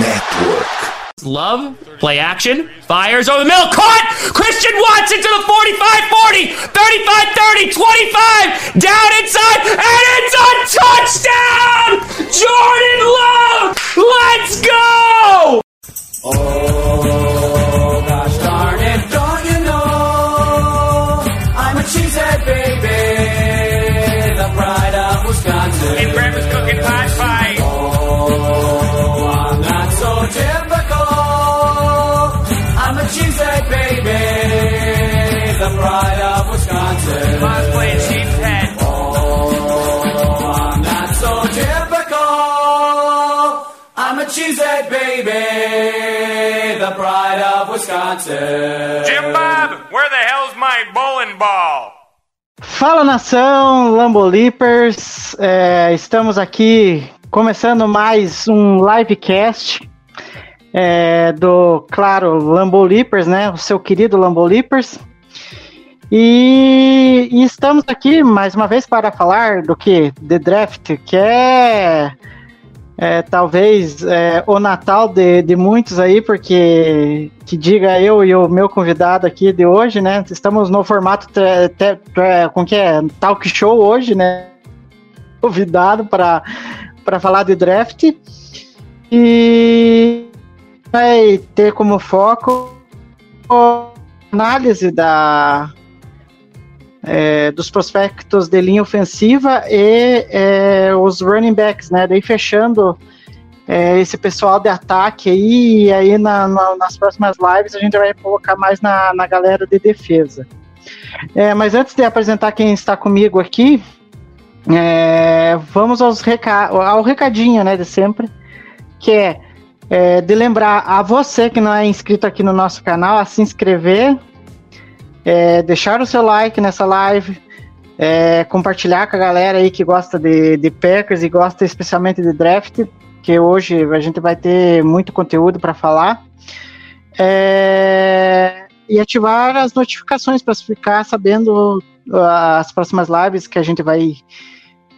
Network. Love, play action, fires over the middle, caught! Christian Watson to the 45 40, 35 30, 25, down inside, and it's a touchdown! Jordan Love! Let's go! Oh, the pride of Wisconsin. Jim Bob, where the hell's my bowling ball? Fala nação, Lambolipers, é, estamos aqui começando mais um livecast é, do, claro, Lambolipers, né? O seu querido Lambolipers. E, e estamos aqui mais uma vez para falar do que? The Draft, que é, é, talvez é, o Natal de, de muitos aí, porque que diga eu e o meu convidado aqui de hoje, né? Estamos no formato tre- te- tre- com que é talk show hoje, né? Convidado para para falar de draft e vai ter como foco a análise da é, dos prospectos de linha ofensiva e é, os running backs, né? Daí fechando é, esse pessoal de ataque aí, e aí na- na- nas próximas lives a gente vai colocar mais na, na galera de defesa. É, mas antes de apresentar quem está comigo aqui, é, vamos aos reca ao recadinho, né, de sempre, que é, é, de lembrar a você que não é inscrito aqui no nosso canal a se inscrever, é, deixar o seu like nessa live, é, compartilhar com a galera aí que gosta de, de Packers e gosta especialmente de draft, que hoje a gente vai ter muito conteúdo para falar. É, e ativar as notificações para ficar sabendo as próximas lives que a gente vai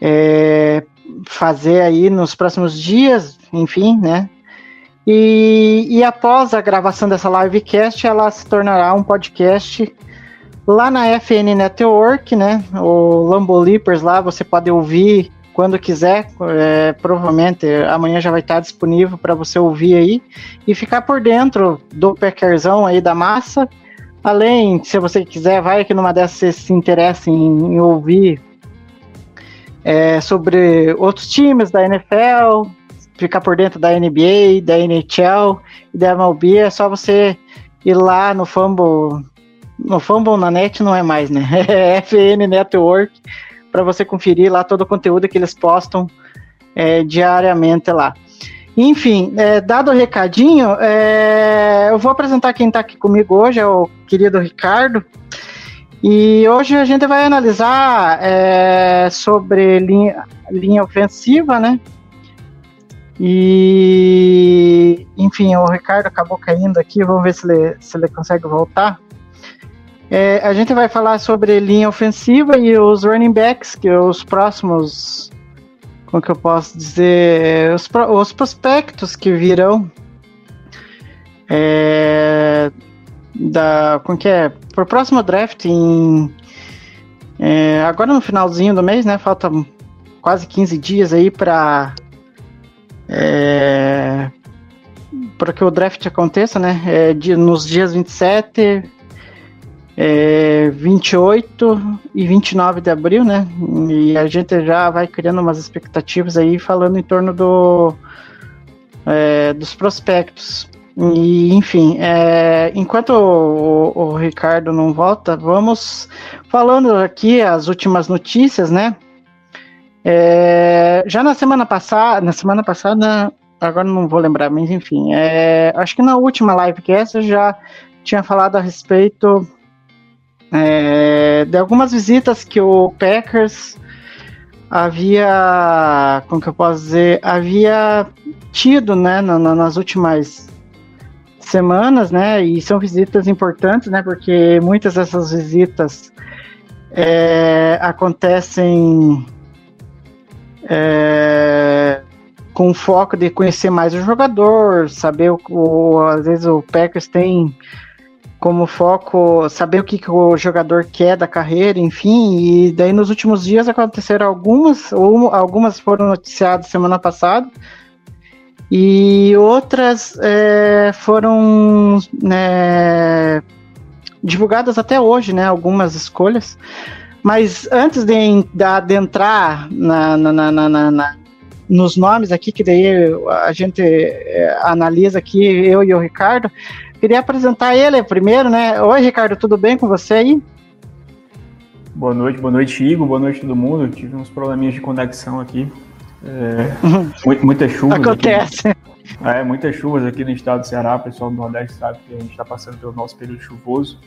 é, fazer aí nos próximos dias, enfim, né? E, e após a gravação dessa livecast, ela se tornará um podcast lá na FN Network, né? O Lambolipers lá, você pode ouvir quando quiser. é, provavelmente amanhã já vai estar disponível para você ouvir aí e ficar por dentro do Packerzão aí da massa. Além, se você quiser, vai que numa dessas você se interessa em, em ouvir é, sobre outros times da NFL, ficar por dentro da NBA, da NHL e da MLB, é só você ir lá no Fumble, no Fumble na net não é mais, né? É FN Network, para você conferir lá todo o conteúdo que eles postam é, diariamente lá. Enfim, é, dado o recadinho, é, eu vou apresentar quem está aqui comigo hoje, é o querido Ricardo. E hoje a gente vai analisar é, sobre linha, linha ofensiva, né? E, enfim, o Ricardo acabou caindo aqui, vamos ver se ele, se ele consegue voltar. É, a gente vai falar sobre linha ofensiva e os running backs, que os próximos, como que eu posso dizer, os, pro- os prospectos que virão é, da, como que é, pro próximo draft em, é, agora no finalzinho do mês, né, falta quase 15 dias aí para é, para que o draft aconteça, né? É, de- nos dias 27, é, 28 e 29 de abril, né? E a gente já vai criando umas expectativas aí falando em torno do, é, dos prospectos. E, enfim, é, enquanto o, o- Ricardo não volta, vamos falando aqui as últimas notícias, né? É, já na semana passada, na semana passada, agora não vou lembrar, mas enfim, é, acho que na última livecast eu já tinha falado a respeito é, de algumas visitas que o Packers havia, como que eu posso dizer, havia tido, né, na- na- nas últimas semanas, né, e são visitas importantes, né, porque muitas dessas visitas é, acontecem é, com foco de conhecer mais o jogador, saber o, o às vezes o Packers tem como foco saber o que, que, o jogador quer da carreira, enfim, e daí nos últimos dias aconteceram algumas, ou algumas foram noticiadas semana passada, e outras é, foram né, divulgadas até hoje, né, algumas escolhas, mas antes de, de adentrar na, na, na, na, nos nomes aqui, que daí a gente é, analisa aqui, eu e o Ricardo, Queria apresentar ele primeiro, né? Oi, Ricardo, tudo bem com você aí? Boa noite, boa noite, Igor, boa noite todo mundo. tive uns probleminhas de conexão aqui. É, muitas chuvas. Acontece. Aqui. É, muitas chuvas aqui no estado do Ceará. O pessoal do Nordeste sabe que a gente está passando pelo nosso período chuvoso.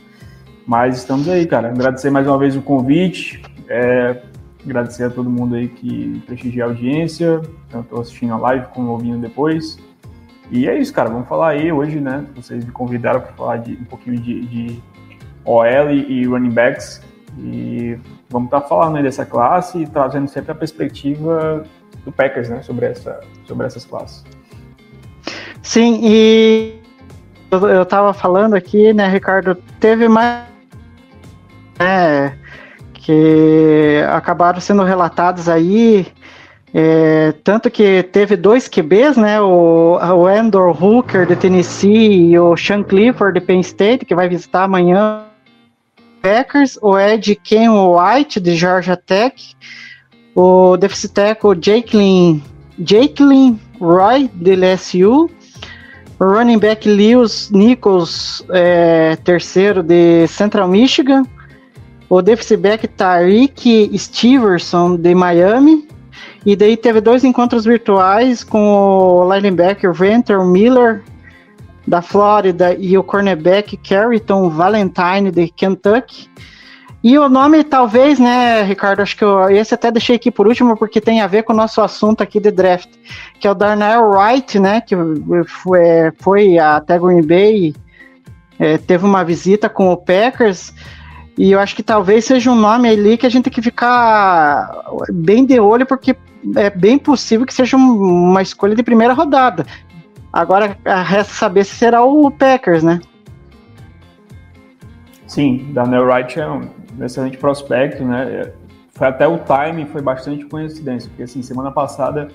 Mas estamos aí, cara. Agradecer mais uma vez o convite. É, agradecer a todo mundo aí que prestigia a audiência, tanto assistindo a live como ouvindo depois. E é isso, cara. Vamos falar aí hoje, né? Vocês me convidaram para falar de um pouquinho de, de OL e running backs. E vamos estar tá falando aí dessa classe e trazendo sempre a perspectiva do Packers, né? Sobre, essa, sobre essas classes. Sim, e eu estava falando aqui, né, Ricardo? Teve mais. É, que acabaram sendo relatados aí é, tanto que teve dois QBs, né? O, o Andor Hooker de Tennessee e o Sean Clifford de Penn State, que vai visitar amanhã Packers, o Ed Ken White de Georgia Tech, o deficit tackle Jakelin, Jakelin Roy de LSU, o running back Lewis Nichols, é, terceiro de Central Michigan, o deficit back Tariq Steverson de Miami, e daí teve dois encontros virtuais com o linebacker Venter Miller da Flórida e o cornerback Carrington Valentine de Kentucky. E o nome, talvez, né, Ricardo, acho que eu, esse até deixei aqui por último, porque tem a ver com o nosso assunto aqui de draft, que é o Darnell Wright, né, que foi, foi até Green Bay, é, teve uma visita com o Packers, e eu acho que talvez seja um nome ali que a gente tem que ficar bem de olho, porque é bem possível que seja uma escolha de primeira rodada. Agora resta saber se será o Packers, né? Sim, Daniel Wright é um excelente prospecto, né? Foi até o time, foi bastante coincidência, porque assim, semana passada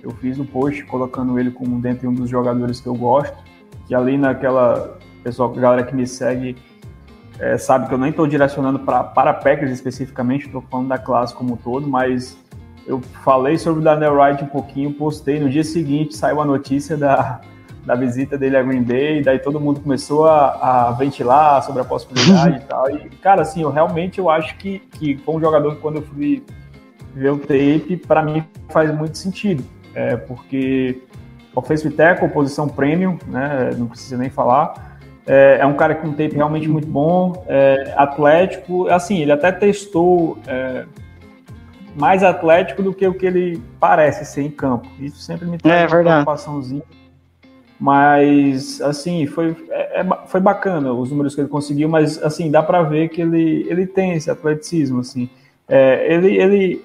eu fiz um post colocando ele como dentre um dos jogadores que eu gosto, que ali naquela pessoal, galera que me segue é, sabe que eu nem estou direcionando pra, para Packers especificamente, estou falando da classe como um todo, mas eu falei sobre o Daniel Wright um pouquinho, postei. No dia seguinte saiu a notícia da, da visita dele a Green Bay, daí todo mundo começou a, a ventilar sobre a possibilidade e tal. E, cara, assim, eu realmente eu acho que, que foi um jogador que quando eu fui ver o tape, para mim faz muito sentido. É, porque offensive tackle, posição premium, né, não precisa nem falar. É, é, um cara com um tape realmente muito bom, é, atlético, assim, ele até testou é, mais atlético do que o que ele parece ser em campo. Isso sempre me traz é, uma preocupaçãozinha. Mas, assim, foi, é, é foi bacana os números que ele conseguiu, mas, assim, dá para ver que ele, ele tem esse atleticismo, assim. É, ele, ele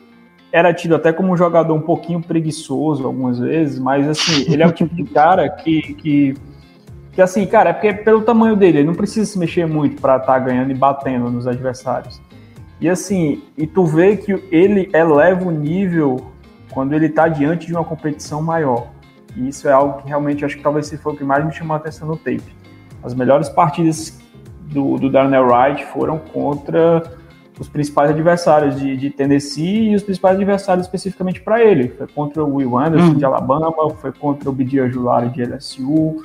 era tido até como um jogador um pouquinho preguiçoso algumas vezes, mas, assim, ele é o tipo de cara que, que, que assim, cara, é porque é pelo tamanho dele, ele não precisa se mexer muito para estar tá ganhando e batendo nos adversários. E assim, e tu vê que ele eleva o nível quando ele está diante de uma competição maior. E isso é algo que realmente acho que talvez se foi o que mais me chamou a atenção no tape. As melhores partidas do, do Darnell Wright foram contra os principais adversários de, de Tennessee e os principais adversários especificamente para ele. Foi contra o Will Anderson uhum. de Alabama, foi contra o Bidia Julari de LSU,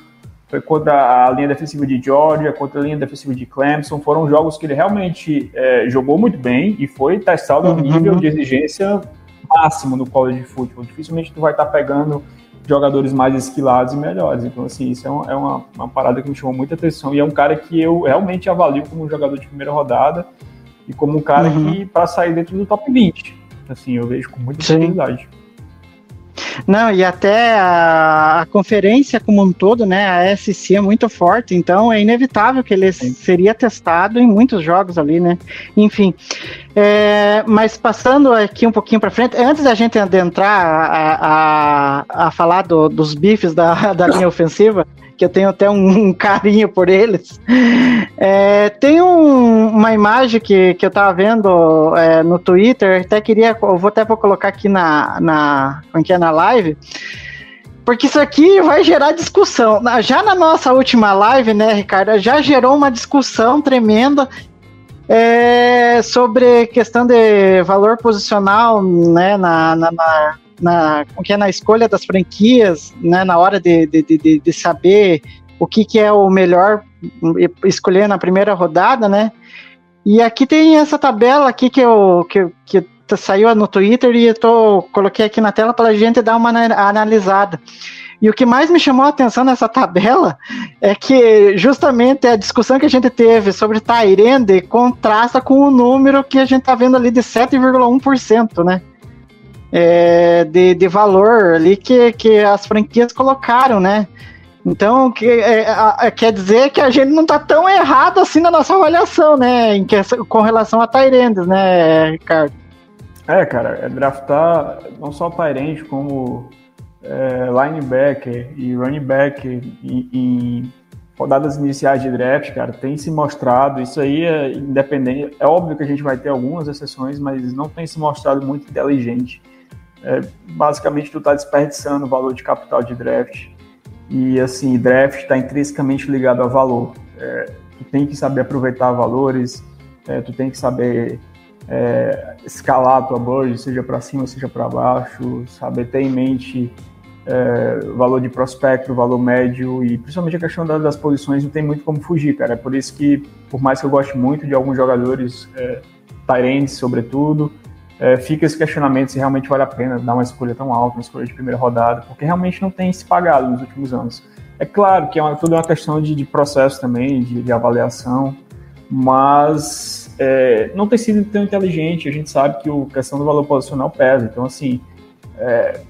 foi contra a linha defensiva de Georgia, contra a linha defensiva de Clemson. Foram jogos que ele realmente é, jogou muito bem e foi testado a um nível de exigência máximo no college de futebol. Dificilmente tu vai estar tá pegando jogadores mais esquilados e melhores. Então, assim, isso é, uma, é uma, uma, parada que me chamou muita atenção. E é um cara que eu realmente avalio como um jogador de primeira rodada e como um cara uhum. que, para sair dentro do top 20, assim, eu vejo com muita facilidade. Não, e até a, a, conferência como um todo, né? A SC é muito forte, então é inevitável que ele Sim. seria testado em muitos jogos ali, né? Enfim. É, mas passando aqui um pouquinho para frente, antes da gente adentrar a, a, a falar do, dos bifes da, da linha ofensiva, que eu tenho até um, um carinho por eles, é, tem um, uma imagem que, que eu tava vendo é, no Twitter, até queria, eu vou até vou colocar aqui na, na, como que é, na live, porque isso aqui vai gerar discussão. Já na nossa última live, né, Ricardo, já gerou uma discussão tremenda é, sobre questão de valor posicional, né, na, na, na, na, que é na escolha das franquias, né, na hora de, de, de, de saber o que, que é o melhor escolher na primeira rodada, né? E aqui tem essa tabela aqui que eu que, que saiu no Twitter e eu tô, coloquei aqui na tela para a gente dar uma analisada. E o que mais me chamou a atenção nessa tabela é que justamente a discussão que a gente teve sobre Tyrande contrasta com o número que a gente tá vendo ali de 7,1%, né? É, de, de valor ali que, que as franquias colocaram, né? Então, que, é, é, quer dizer que a gente não tá tão errado assim na nossa avaliação, né? Em que, com relação a Tyrandes, né, Ricardo? É, cara, é draftar não só Tyrande, como é, linebacker e running back em, rodadas iniciais de draft, cara, tem se mostrado, isso aí é independente, é óbvio que a gente vai ter algumas exceções, mas não tem se mostrado muito inteligente. É, basicamente, tu tá desperdiçando o valor de capital de draft, e assim, draft está intrinsecamente ligado a valor. É, tu tem que saber aproveitar valores, é, tu tem que saber é, escalar a tua budget, seja para cima, seja para baixo, saber ter em mente é, valor de prospecto, valor médio e principalmente a questão das, das, posições não tem muito como fugir, cara. É por isso que, por mais que eu goste muito de alguns jogadores, é, sobretudo, é, fica esse questionamento se realmente vale a pena dar uma escolha tão alta, uma escolha de primeira rodada, porque realmente não tem se pagado nos últimos anos. É claro que é uma, tudo é uma questão de, de processo também, de, de avaliação, mas é, não tem sido tão inteligente. A gente sabe que a questão do valor posicional pesa. Então, assim, é,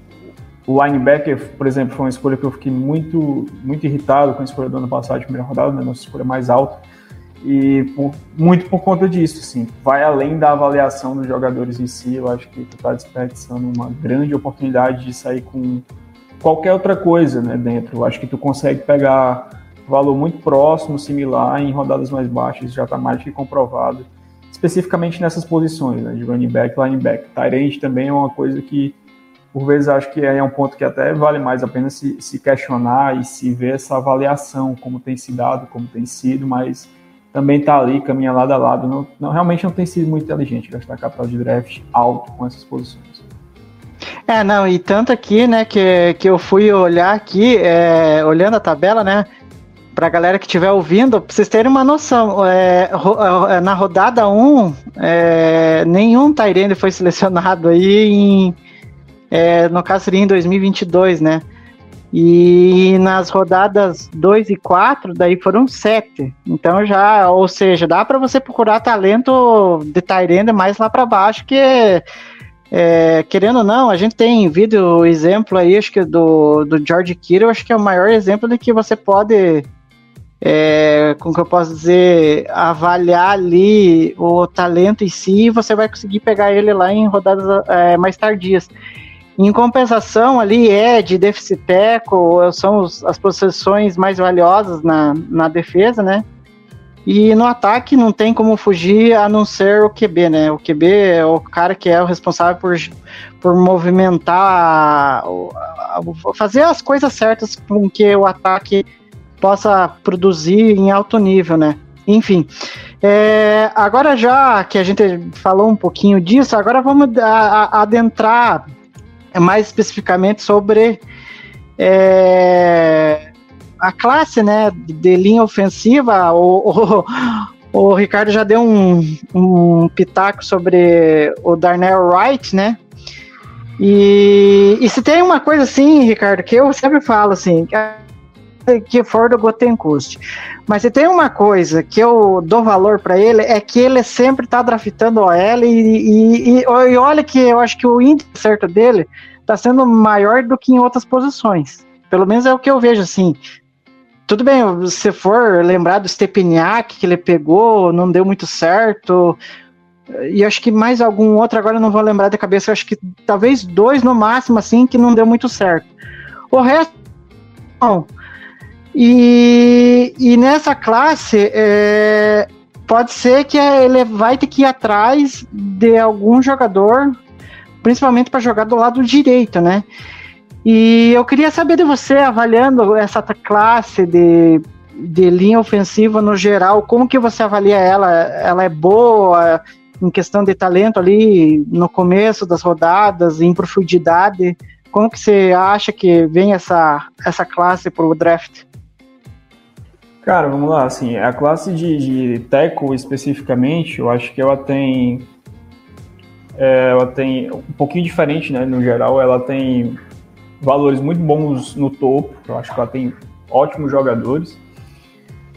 o linebacker, por exemplo, foi uma escolha que eu fiquei muito, muito irritado com a escolha do ano passado de primeira rodada, né, nossa escolha mais alta. E por, muito por conta disso, assim, vai além da avaliação dos jogadores em si. Eu acho que tu está desperdiçando uma grande oportunidade de sair com qualquer outra coisa, né, dentro. Eu acho que tu consegue pegar valor muito próximo, similar, em rodadas mais baixas, já está mais que comprovado. Especificamente nessas posições, né, de running back linebacker. Tyrant também é uma coisa que por vezes acho que é um ponto que até vale mais a pena se, se questionar e se ver essa avaliação, como tem se dado, como tem sido, mas também está ali, caminha lado a lado. Não, não, realmente não tem sido muito inteligente gastar capital de draft alto com essas posições. É, não, e tanto aqui, né, que, que eu fui olhar aqui, é, olhando a tabela, né, pra galera que estiver ouvindo, pra vocês terem uma noção, é, é na rodada 1, é, nenhum Tyrande foi selecionado aí em é, no caso seria em 2022, né? E nas rodadas 2 e 4, daí foram 7. Então já, ou seja, dá para você procurar talento de Tyrande mais lá para baixo, que é, querendo ou não, a gente tem vídeo exemplo aí, acho que do, do George Kittle, acho que é o maior exemplo de que você pode, é, como que eu posso dizer, avaliar ali o talento em si e você vai conseguir pegar ele lá em rodadas é, mais tardias. Em compensação, ali, Ed, déficit teco são os, as posições mais valiosas na, na defesa, né? E no ataque não tem como fugir a não ser o QB, né? O QB é o cara que é o responsável por, por movimentar, fazer as coisas certas com que o ataque possa produzir em alto nível, né? Enfim, é, agora já que a gente falou um pouquinho disso, agora vamos adentrar mais especificamente sobre é, a classe né, de linha ofensiva. O, o, o Ricardo já deu um, um pitaco sobre o Darnell Wright, né? E, e se tem uma coisa assim, Ricardo, que eu sempre falo assim, que for do Gotenkust. Mas se tem uma coisa que eu dou valor para ele, é que ele sempre tá draftando OL e, e, e, e olha que eu acho que o índice certo dele tá sendo maior do que em outras posições. Pelo menos é o que eu vejo, assim. Tudo bem, se for lembrar do Stepniak que ele pegou, não deu muito certo. e acho que mais algum outro, agora não vou lembrar da cabeça, acho que talvez dois no máximo, assim, que não deu muito certo. O resto, não. E, e nessa classe, é, pode ser que ele vai ter que ir atrás de algum jogador, principalmente para jogar do lado direito, né? E eu queria saber de você, avaliando essa classe de, de linha ofensiva no geral, como que você avalia ela? Ela é boa em questão de talento ali no começo das rodadas, em profundidade? Como que você acha que vem essa, essa classe para o draft? Cara, vamos lá, assim, a classe de, de tackle especificamente, eu acho que ela tem é, ela tem um pouquinho diferente, né, no geral, ela tem valores muito bons no topo, eu acho que ela tem ótimos jogadores,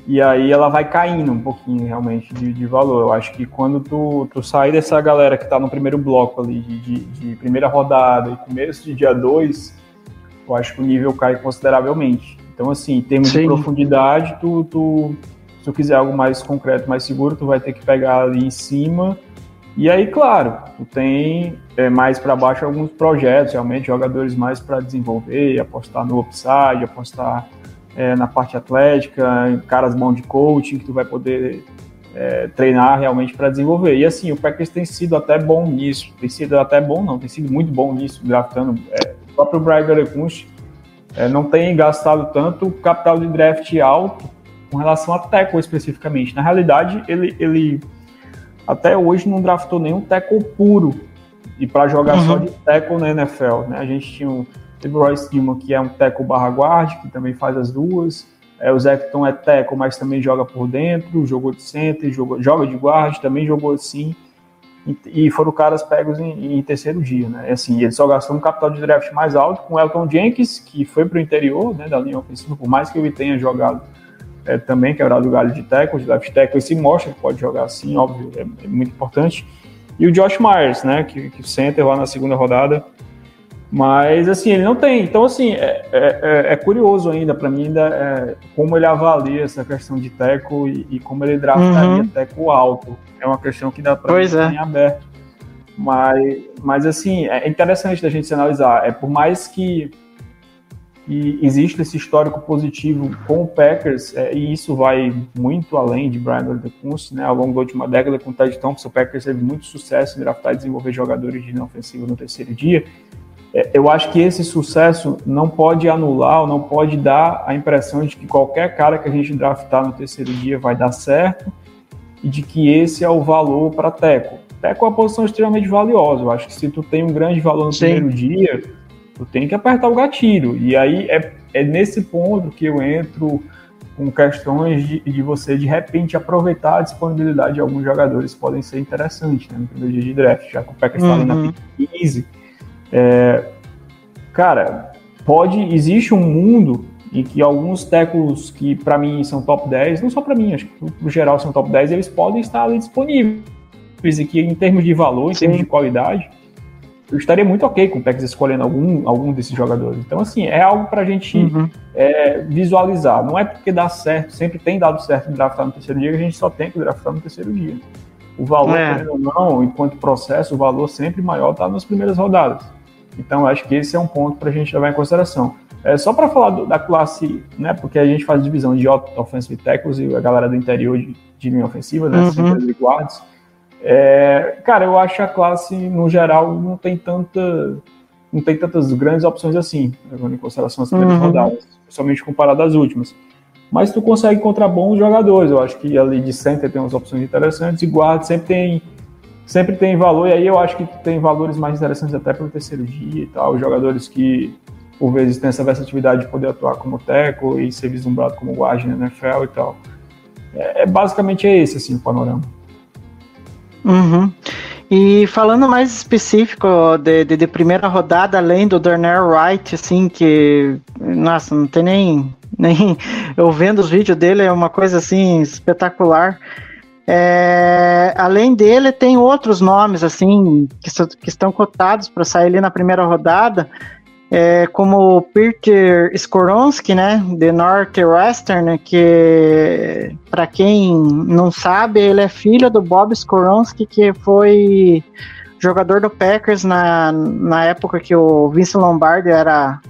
e aí ela vai caindo um pouquinho realmente de, de valor. Eu acho que quando tu, tu sair dessa galera que tá no primeiro bloco ali, de, de, de primeira rodada e começo de dia 2, eu acho que o nível cai consideravelmente. Então, assim, em termos Sim. de profundidade, tu, tu, se tu quiser algo mais concreto, mais seguro, tu vai ter que pegar ali em cima. E aí, claro, tu tem é, mais para baixo alguns projetos, realmente, jogadores mais para desenvolver, apostar no upside, apostar é, na parte atlética, caras bons de coaching, que tu vai poder é, treinar realmente para desenvolver. E assim, o Packers tem sido até bom nisso, tem sido até bom, não, tem sido muito bom nisso, draftando. É, o próprio Brian Gutekunst é, não tem gastado tanto capital de draft alto com relação a tackle especificamente. Na realidade, ele, ele até hoje não draftou nenhum tackle puro e para jogar uhum. só de tackle na NFL. Né? A gente tinha o Teve o Royce que é um tackle barra guard, que também faz as duas. É, o Zecton é tackle, mas também joga por dentro, jogou de center, jogou, joga de guard, também jogou assim. E, e foram caras pegos em, em, terceiro dia, né? Assim, ele só gastou um capital de draft mais alto com Elton Jenkins, que foi para o interior né, da linha ofensiva, por mais que ele tenha jogado é, também, quebrado o galho de tackle, de left tackle, e se mostra que pode jogar assim, óbvio, é, é muito importante. E o Josh Myers, né, que, que center lá na segunda rodada, mas, assim, ele não tem. Então, assim, é, é, é, é curioso ainda, para mim, ainda é, como ele avalia essa questão de teco e, e como ele draftaria uhum. teco alto. É uma questão que dá para mim é. aberto. Mas, mas, assim, é interessante da gente se analisar. É por mais que, que exista esse histórico positivo com o Packers, é, e isso vai muito além de Brian Gutekunst, né? Ao longo da última década, com o Ted Thompson, o Packers teve muito sucesso em draftar e desenvolver jogadores de linha ofensiva no terceiro dia eu acho que esse sucesso não pode anular ou não pode dar a impressão de que qualquer cara que a gente draftar no terceiro dia vai dar certo e de que esse é o valor para Teco. Teco é uma posição extremamente valiosa. Eu acho que se tu tem um grande valor no Sim. primeiro dia, tu tem que apertar o gatilho. E aí é, é nesse ponto que eu entro com questões de, de você, de repente, aproveitar a disponibilidade de alguns jogadores podem ser interessantes né, no primeiro dia de draft, já que o Packers está uhum. ali na uhum. pick 15 é, cara, pode existe um mundo em que alguns tecos que para mim são top 10, não só para mim, acho que no geral são top 10, eles podem estar ali disponíveis e que em termos de valor, em Sim. termos de qualidade, eu estaria muito ok com o Packers escolhendo algum, algum desses jogadores. Então, assim, é algo para a gente uhum. é, visualizar. Não é porque dá certo, sempre tem dado certo draftar no terceiro dia, que a gente só tem que draftar no terceiro dia. O valor, é. não, enquanto processo, o valor sempre maior está nas primeiras rodadas. Então, acho que esse é um ponto para a gente levar em consideração. É, só para falar do, da classe, né, porque a gente faz divisão de offensive tackles e a galera do interior de, de linha ofensiva, né, uhum. e guards. É, cara, eu acho que a classe, no geral, não tem tanta não tem tantas grandes opções assim, levando em consideração as primeiras uhum. rodadas, principalmente comparado às últimas. Mas tu consegue encontrar bons jogadores, eu acho que ali de center tem umas opções interessantes, e guarda sempre tem sempre tem valor, e aí eu acho que tem valores mais interessantes até para o terceiro dia e tal, jogadores que por vezes têm essa versatilidade de poder atuar como teco e ser vislumbrado como guarda na NFL e tal. É, é, basicamente é esse assim o panorama. Uhum. E falando mais específico de, de, de, primeira rodada, além do Darnell Wright, assim, que, nossa, não tem nem, nem. Eu vendo os vídeos dele, é uma coisa assim espetacular. É, além dele, tem outros nomes assim que, que estão cotados para sair ali na primeira rodada. é, como o Peter Skoronsky, né, de Northwestern, que para quem não sabe, ele é filho do Bob Skoronsky, que foi jogador do Packers na, na época que o Vince Lombardi era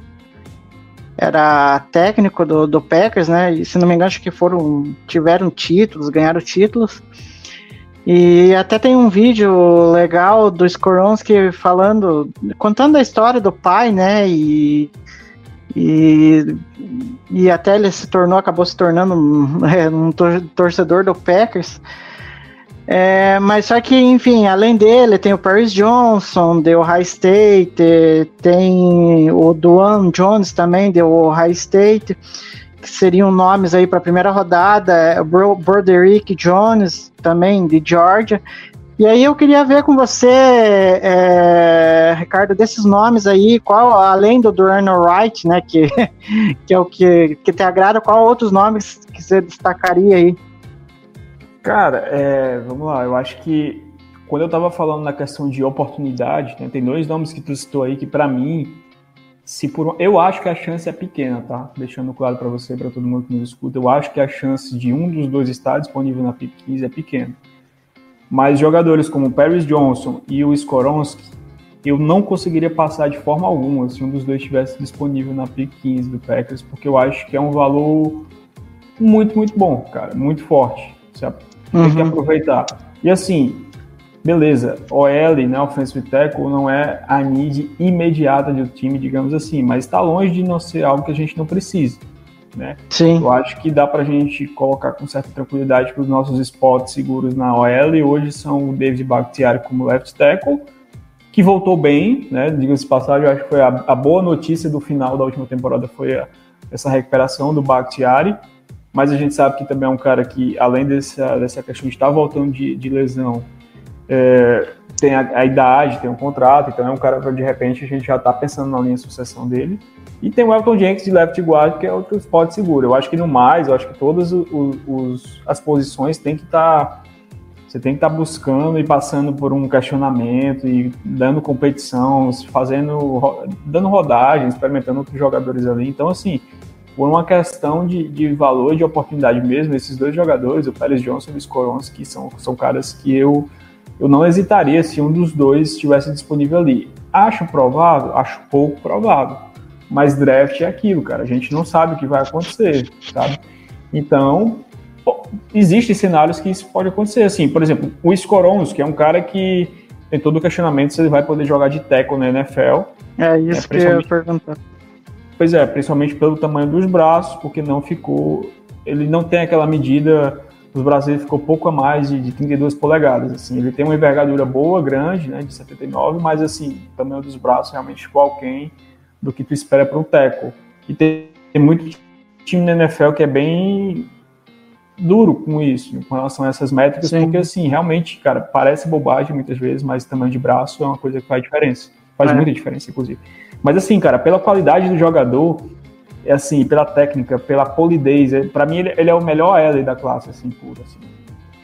era técnico do, do Packers, né? E se não me engano, acho que foram tiveram títulos, ganharam títulos. E até tem um vídeo legal do Skoronsky falando, contando a história do pai, né? E, e, e até ele se tornou, acabou se tornando um, um torcedor do Packers. É, mas só que, enfim, além dele, tem o Paris Johnson, de Ohio State, tem o Duane Jones também, de Ohio State que seriam nomes aí para a primeira rodada, é Broderick Jones, também de Georgia. E aí eu queria ver com você, é, Ricardo, desses nomes aí, qual, além do Duran Wright, né, que, que é o que, que te agrada, qual outros nomes que você destacaria aí? Cara, é, vamos lá, eu acho que quando eu estava falando na questão de oportunidade, né, tem dois nomes que tu citou aí que para mim se por eu acho que a chance é pequena, tá? Deixando claro para você, para todo mundo que nos escuta, eu acho que a chance de um dos dois estar disponível na pick 15 é pequena. Mas jogadores como o Paris Johnson e o Skoronsky, eu não conseguiria passar de forma alguma se um dos dois estivesse disponível na pick 15 do Packers, porque eu acho que é um valor muito, muito bom, cara, muito forte. Você tem que uhum. aproveitar. E assim, beleza, OL, né, offensive tackle, não é a need imediata do time, digamos assim, mas está longe de não ser algo que a gente não precisa, né? Sim. Eu acho que dá para a gente colocar com certa tranquilidade para os nossos spots seguros na OL, hoje são o David Bakhtiari como left tackle, que voltou bem, né, diga-se passagem, eu acho que foi a, a, boa notícia do final da última temporada foi a, essa recuperação do Bakhtiari, mas a gente sabe que também é um cara que, além dessa, dessa questão de estar voltando de, de lesão, é, tem a, a, idade, tem um contrato, então é um cara que de repente a gente já está pensando na linha de sucessão dele. E tem o Elton Jenkins de left guard, que é outro spot seguro. Eu acho que no mais, eu acho que todas os, os as posições tem que estar. Tá, você tem que estar tá buscando e passando por um questionamento e dando competição, fazendo, dando rodagem, experimentando outros jogadores ali. Então, assim, por uma questão de, de valor, de oportunidade mesmo, esses dois jogadores, o Pérez Johnson e o Skoronski, são, são caras que eu eu não hesitaria se um dos dois estivesse disponível ali. Acho provável? Acho pouco provável. Mas draft é aquilo, cara. A gente não sabe o que vai acontecer, sabe? Então, existem cenários que isso pode acontecer. Assim, por exemplo, o Scorons, que é um cara que tem todo o questionamento se ele vai poder jogar de tackle na NFL. É isso é, que eu ia perguntar. Pois é, principalmente pelo tamanho dos braços, porque não ficou. Ele não tem aquela medida os brasileiros ficou pouco a mais de, de 32 polegadas. Assim, ele tem uma envergadura boa, grande, né, de 79, mas assim, o tamanho dos braços realmente aquém do que tu espera para um teco. E tem, tem, muito time na NFL que é bem duro com isso, com relação a essas métricas, Sim. porque assim, realmente, cara, parece bobagem muitas vezes, mas tamanho de braço é uma coisa que faz diferença. Faz é. muita diferença, inclusive. Mas assim, cara, pela qualidade do jogador, é assim, pela técnica, pela polidez, é, para mim ele, ele, é o melhor L da classe, assim, puro, assim.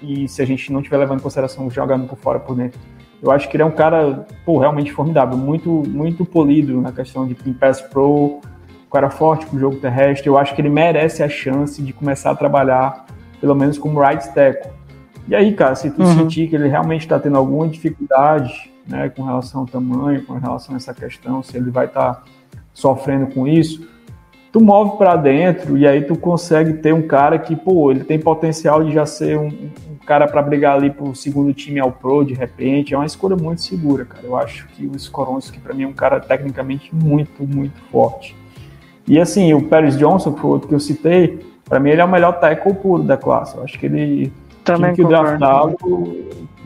E se a gente não tiver levando em consideração jogando por fora, por dentro, eu acho que ele é um cara, pô, realmente formidável, muito, muito polido na questão de Team Pass Pro, um cara forte pro jogo terrestre, eu acho que ele merece a chance de começar a trabalhar, pelo menos como right tackle. E aí, cara, se tu uhum. sentir que ele realmente está tendo alguma dificuldade, né, com relação ao tamanho, com relação a essa questão, se ele vai estar tá sofrendo com isso, tu move para dentro e aí tu consegue ter um cara que, pô, ele tem potencial de já ser um, um cara para brigar ali pro segundo time ao pro de repente. É uma escolha muito segura, cara. Eu acho que o Skoronski para mim é um cara tecnicamente muito, muito forte. E assim, o Paris Johnson, que foi outro que eu citei, para mim ele é o melhor tackle puro da classe. Eu acho que ele também que o draftado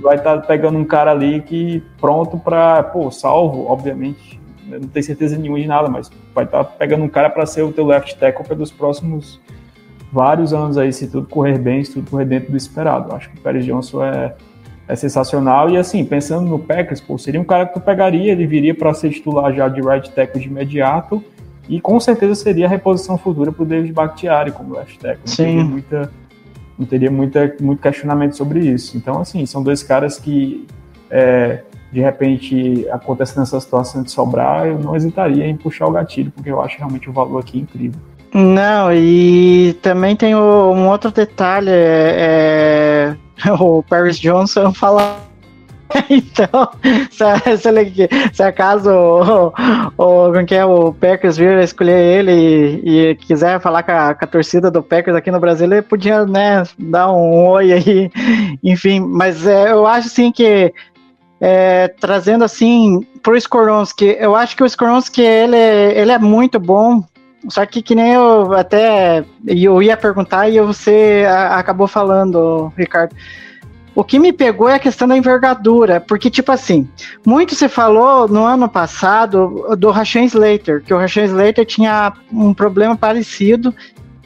vai estar tá pegando um cara ali que pronto para, pô, salvo, obviamente, não tenho certeza nenhuma de nada, mas vai estar tá pegando um cara para ser o teu left tackle pelos próximos vários anos aí, se tudo correr bem, se tudo correr dentro do esperado. Acho que o Pérez Johnson é, é sensacional. E assim, pensando no Packers, pô, seria um cara que tu pegaria, ele viria para ser titular já de right tackle de imediato, e com certeza seria a reposição futura para o David Bakhtiari como left tackle. Não Sim. teria, muita, não teria muita, muito questionamento sobre isso. Então, assim, são dois caras que é, de repente acontecendo essa situação de sobrar, eu não hesitaria em puxar o gatilho, porque eu acho realmente o valor aqui incrível. Não, e também tem um outro detalhe, é, é, o Paris Johnson fala. Então, se, se, ele, se acaso o, o, que é, o Packers vir escolher ele e, e quiser falar com a, com a torcida do Packers aqui no Brasil, ele podia né, dar um oi aí, enfim, mas é, eu acho assim que é, trazendo assim pro Skoronski, eu acho que o Skoronski ele, ele é muito bom, só que que nem eu até eu ia perguntar e você acabou falando, Ricardo. O que me pegou é a questão da envergadura, porque tipo assim, muito se falou no ano passado do Rashan Slater, que o Rashan Slater tinha um problema parecido,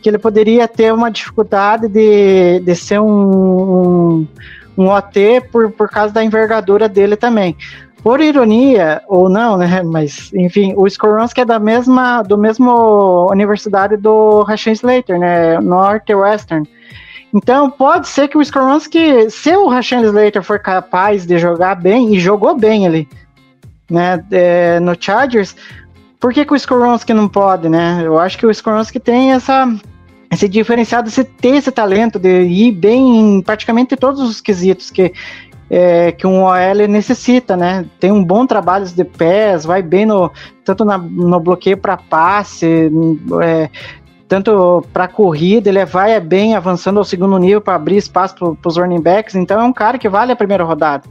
que ele poderia ter uma dificuldade de, de ser um, um, um OT por, por causa da envergadura dele também. Por ironia, ou não, né? Mas, enfim, o Skoronski é da mesma, do mesmo universidade do Rashan Slater, né? Northwestern. Então, pode ser que o Skoronski, se o Rashan Slater for capaz de jogar bem, e jogou bem ali, né, é, no Chargers, por que, que o Skoronski não pode, né? Eu acho que o Skoronski tem essa, esse diferenciado, de ter esse talento de ir bem em praticamente todos os quesitos que, é, que um OL necessita, né? Tem um bom trabalho de pés, vai bem no tanto na- no bloqueio para passe, é, tanto para corrida, ele vai bem avançando ao segundo nível para abrir espaço para os running backs, então é um cara que vale a primeira rodada.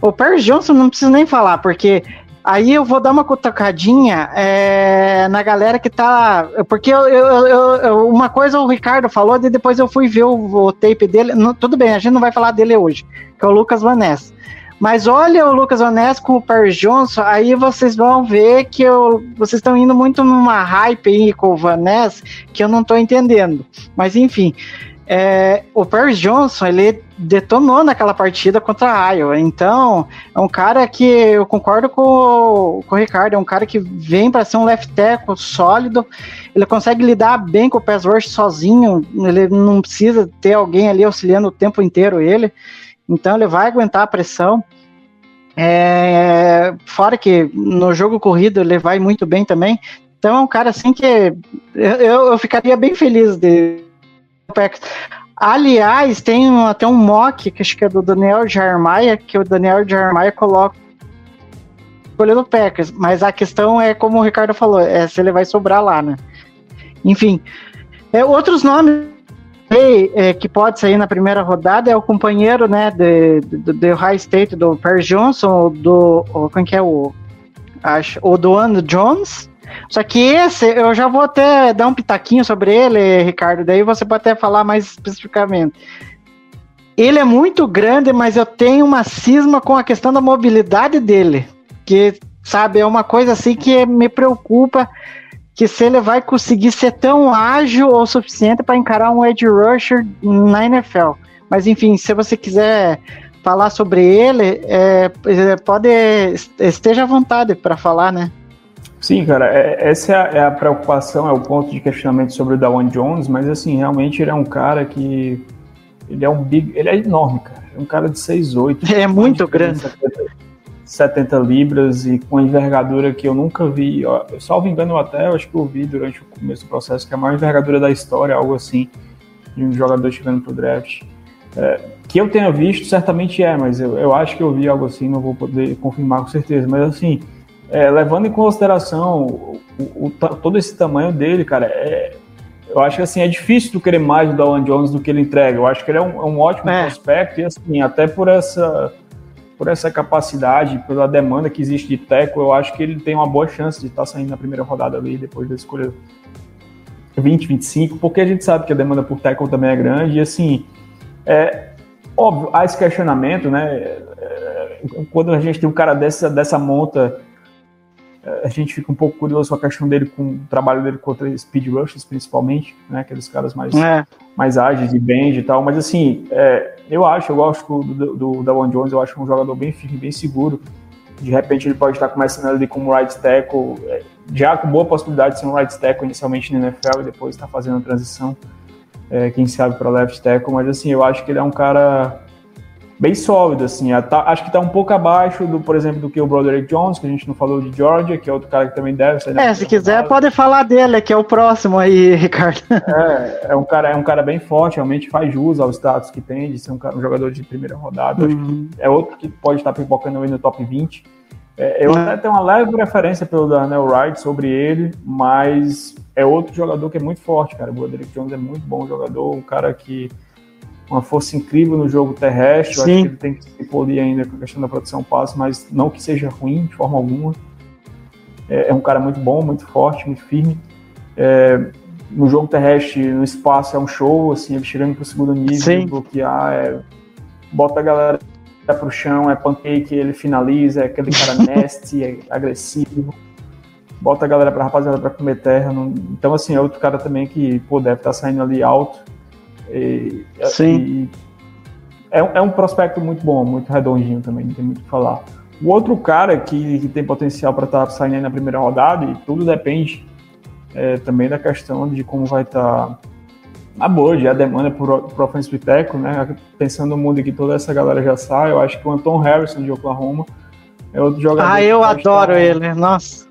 O Paris Johnson não preciso nem falar, porque aí eu vou dar uma cutucadinha é, na galera que tá. Porque eu- eu- eu- uma coisa o Ricardo falou, e depois eu fui ver o, o tape dele. Não, tudo bem, a gente não vai falar dele hoje, que é o Lucas Vanessa. Mas olha o Lucas Vanessa com o Paris Johnson, aí vocês vão ver que eu, vocês estão indo muito numa hype aí com o Vanessa que eu não tô entendendo. Mas enfim, é, o Paris Johnson, ele detonou naquela partida contra a Iowa. Então, é um cara que eu concordo com, com o Ricardo, é um cara que vem para ser um left tackle sólido. Ele consegue lidar bem com o pass rush sozinho, ele não precisa ter alguém ali auxiliando o tempo inteiro ele. Então, ele vai aguentar a pressão. É, fora que no jogo corrido ele vai muito bem também. Então é um cara assim que eu, eu ficaria bem feliz de. Aliás, tem um- até um mock que acho que é do Daniel Jarmaia, que o Daniel Jarmaia coloca escolhendo o Packers, mas a questão é como o Ricardo falou, é se ele vai sobrar lá, né? Enfim, é, outros nomes é, que pode sair na primeira rodada é o companheiro, né, de, High State do Paris Johnson, do o, quem que é o acho, o Duane Jones. Só que esse eu já vou até dar um pitaquinho sobre ele, Ricardo, daí você pode até falar mais especificamente. Ele é muito grande, mas eu tenho uma cisma com a questão da mobilidade dele, que sabe, é uma coisa assim que me preocupa que se ele vai conseguir ser tão ágil o suficiente para encarar um edge rusher na NFL. Mas enfim, se você quiser falar sobre ele, é, é, pode esteja à vontade para falar, né? Sim, cara, é- essa é a, é a preocupação, é o ponto de questionamento sobre o Dawan Jones, mas assim, realmente ele é um cara que. Ele é um big. Ele é enorme, cara. É um cara de 6'8. É muito grande. 70, 70 libras e com envergadura que eu nunca vi. Eu salvo engano, até eu acho que eu vi durante o começo do processo, que é a maior envergadura da história, algo assim, de um jogador chegando pro draft. É, que eu tenha visto, certamente é, mas eu, eu acho que eu vi algo assim, não vou poder confirmar com certeza. Mas assim, é, levando em consideração o, o- o todo esse tamanho dele, cara, é, eu acho que assim, é difícil tu querer mais do Dawan Jones do que ele entrega. Eu acho que ele é um, é um ótimo É. prospecto e assim, até por essa por essa capacidade, pela demanda que existe de teco, eu acho que ele tem uma boa chance de estar saindo na primeira rodada ali, depois da escolha 20, 25, porque a gente sabe que a demanda por tackle também é grande, e assim, é óbvio, há esse questionamento, né? é, quando a gente tem um cara dessa, dessa monta, é, a gente fica um pouco curioso com a questão dele, com o trabalho dele contra speed rushes, principalmente, né? Aqueles caras mais É. mais ágeis de bend e tal, mas assim, é, eu acho, eu gosto do, do Dawan Jones, eu acho um jogador bem firme, bem seguro. De repente ele pode estar começando ali como right tackle, é, já com boa possibilidade de ser um right tackle inicialmente na NFL e depois estar fazendo a transição, é, quem sabe para left tackle, mas assim, eu acho que ele é um cara bem sólido, assim. Tá- acho que tá um pouco abaixo do, por exemplo, do que o Broderick Jones, que a gente não falou de Georgia, que é outro cara que também deve sair É, se quiser, rodada. pode falar dele, que é o próximo aí, Ricardo. É, é um cara, é um cara bem forte, realmente faz jus ao status que tem de ser um, cara- um jogador de primeira rodada. Uhum. é outro que pode estar pipocando aí no top 20. É, eu Uhum. até tenho uma leve preferência pelo Darnell Wright sobre ele, mas é outro jogador que é muito forte, cara. O Broderick Jones é muito bom jogador, um cara que uma força incrível no jogo terrestre. Eu acho que ele tem que se polir ainda com a questão da produção passe, mas não que seja ruim de forma alguma. É, é um cara muito bom, muito forte, muito firme. É, no jogo terrestre, no espaço, é um show, assim, ele chegando pro segundo nível, bloquear, é, bota a galera pro chão, é pancake, ele finaliza, é aquele cara nasty, é agressivo, bota a galera pra rapaziada pra comer terra. não- Então, assim, é outro cara também que, pô, deve estar saindo ali alto. E, Sim. e é, um- é um prospecto muito bom, muito redondinho também, não tem muito o que falar. O outro cara que, que tem potencial para estar saindo aí na primeira rodada, e tudo depende é, também da questão de como vai estar a board, a demanda por, por offensive tackle, né? Pensando no mundo em que toda essa galera já sai, eu acho que o Anton Harrison de Oklahoma é outro jogador. Ah, eu adoro estar- ele, nossa.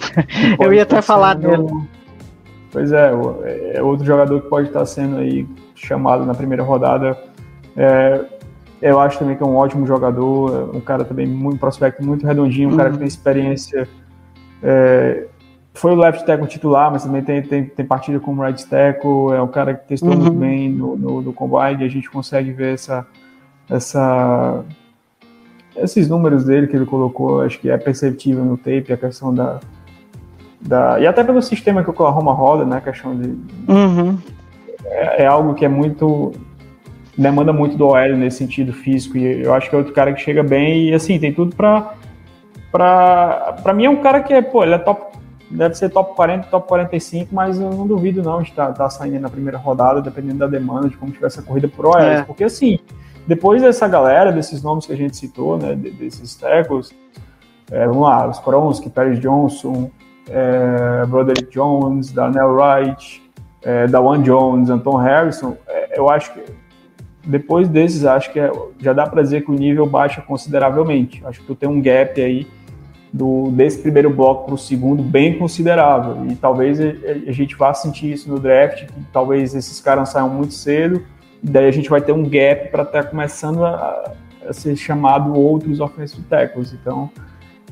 Eu ia até falar sendo- dele. Pois é, é outro jogador que pode estar sendo aí chamado na primeira rodada. É, eu acho também que é um ótimo jogador, um cara também muito prospecto, muito redondinho, um cara que tem experiência. é, foi o left tackle titular, mas também tem, tem, tem partida como right tackle, é um cara que testou Uhum. muito bem no, no, no combine, a gente consegue ver essa, essa, esses números dele que ele colocou, acho que é perceptível no tape, a questão da, da e até pelo sistema que o Oklahoma roda, né, a questão de, Uhum. É, é algo que é muito demanda muito do OL nesse sentido físico e eu acho que é outro cara que chega bem e assim tem tudo pra para para mim é um cara que é pô ele é top deve ser top 40 top 45 mas eu não duvido não de estar tá, saindo na primeira rodada dependendo da demanda de como tiver essa corrida por OL É. porque assim depois dessa galera desses nomes que a gente citou né de- desses tackles é, vamos lá os Koronski Paris Johnson é, Broderick Jones Darnell Wright é, Dawan Jones, Anton Harrison, é, eu acho que depois desses, acho que é- já dá para dizer que o nível baixa consideravelmente. Acho que tu tem um gap aí do, desse primeiro bloco para o segundo bem considerável. E talvez a, gente vá sentir isso no draft, que talvez esses caras saiam muito cedo, e daí a gente vai ter um gap para estar começando a, a ser chamado outros offensive tackles. Então,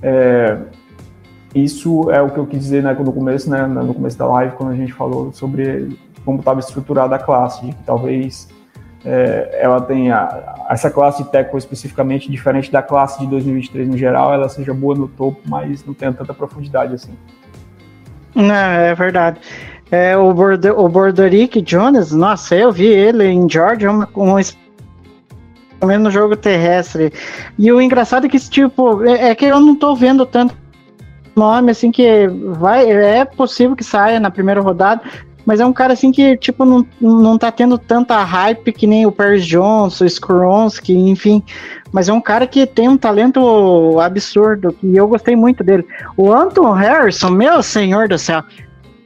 é, isso é o que eu quis dizer né, no começo, né, no começo da live, quando a gente falou sobre como estava estruturada a classe, de que talvez é, ela tenha essa classe de especificamente diferente da classe de 2023 no geral, ela seja boa no topo, mas não tenha tanta profundidade assim. Não, é verdade. É, o, Borde, o Borderick Jones, nossa, eu vi ele em Georgia, um, um no jogo terrestre. E o engraçado é que, tipo, é, é que eu não tô vendo tanto nome, assim, que vai, é possível que saia na primeira rodada, mas é um cara, assim, que, tipo, não, não tá tendo tanta hype que nem o Paris Johnson, o Skoronski, enfim, mas é um cara que tem um talento absurdo, e eu gostei muito dele. O Anton Harrison, meu senhor do céu,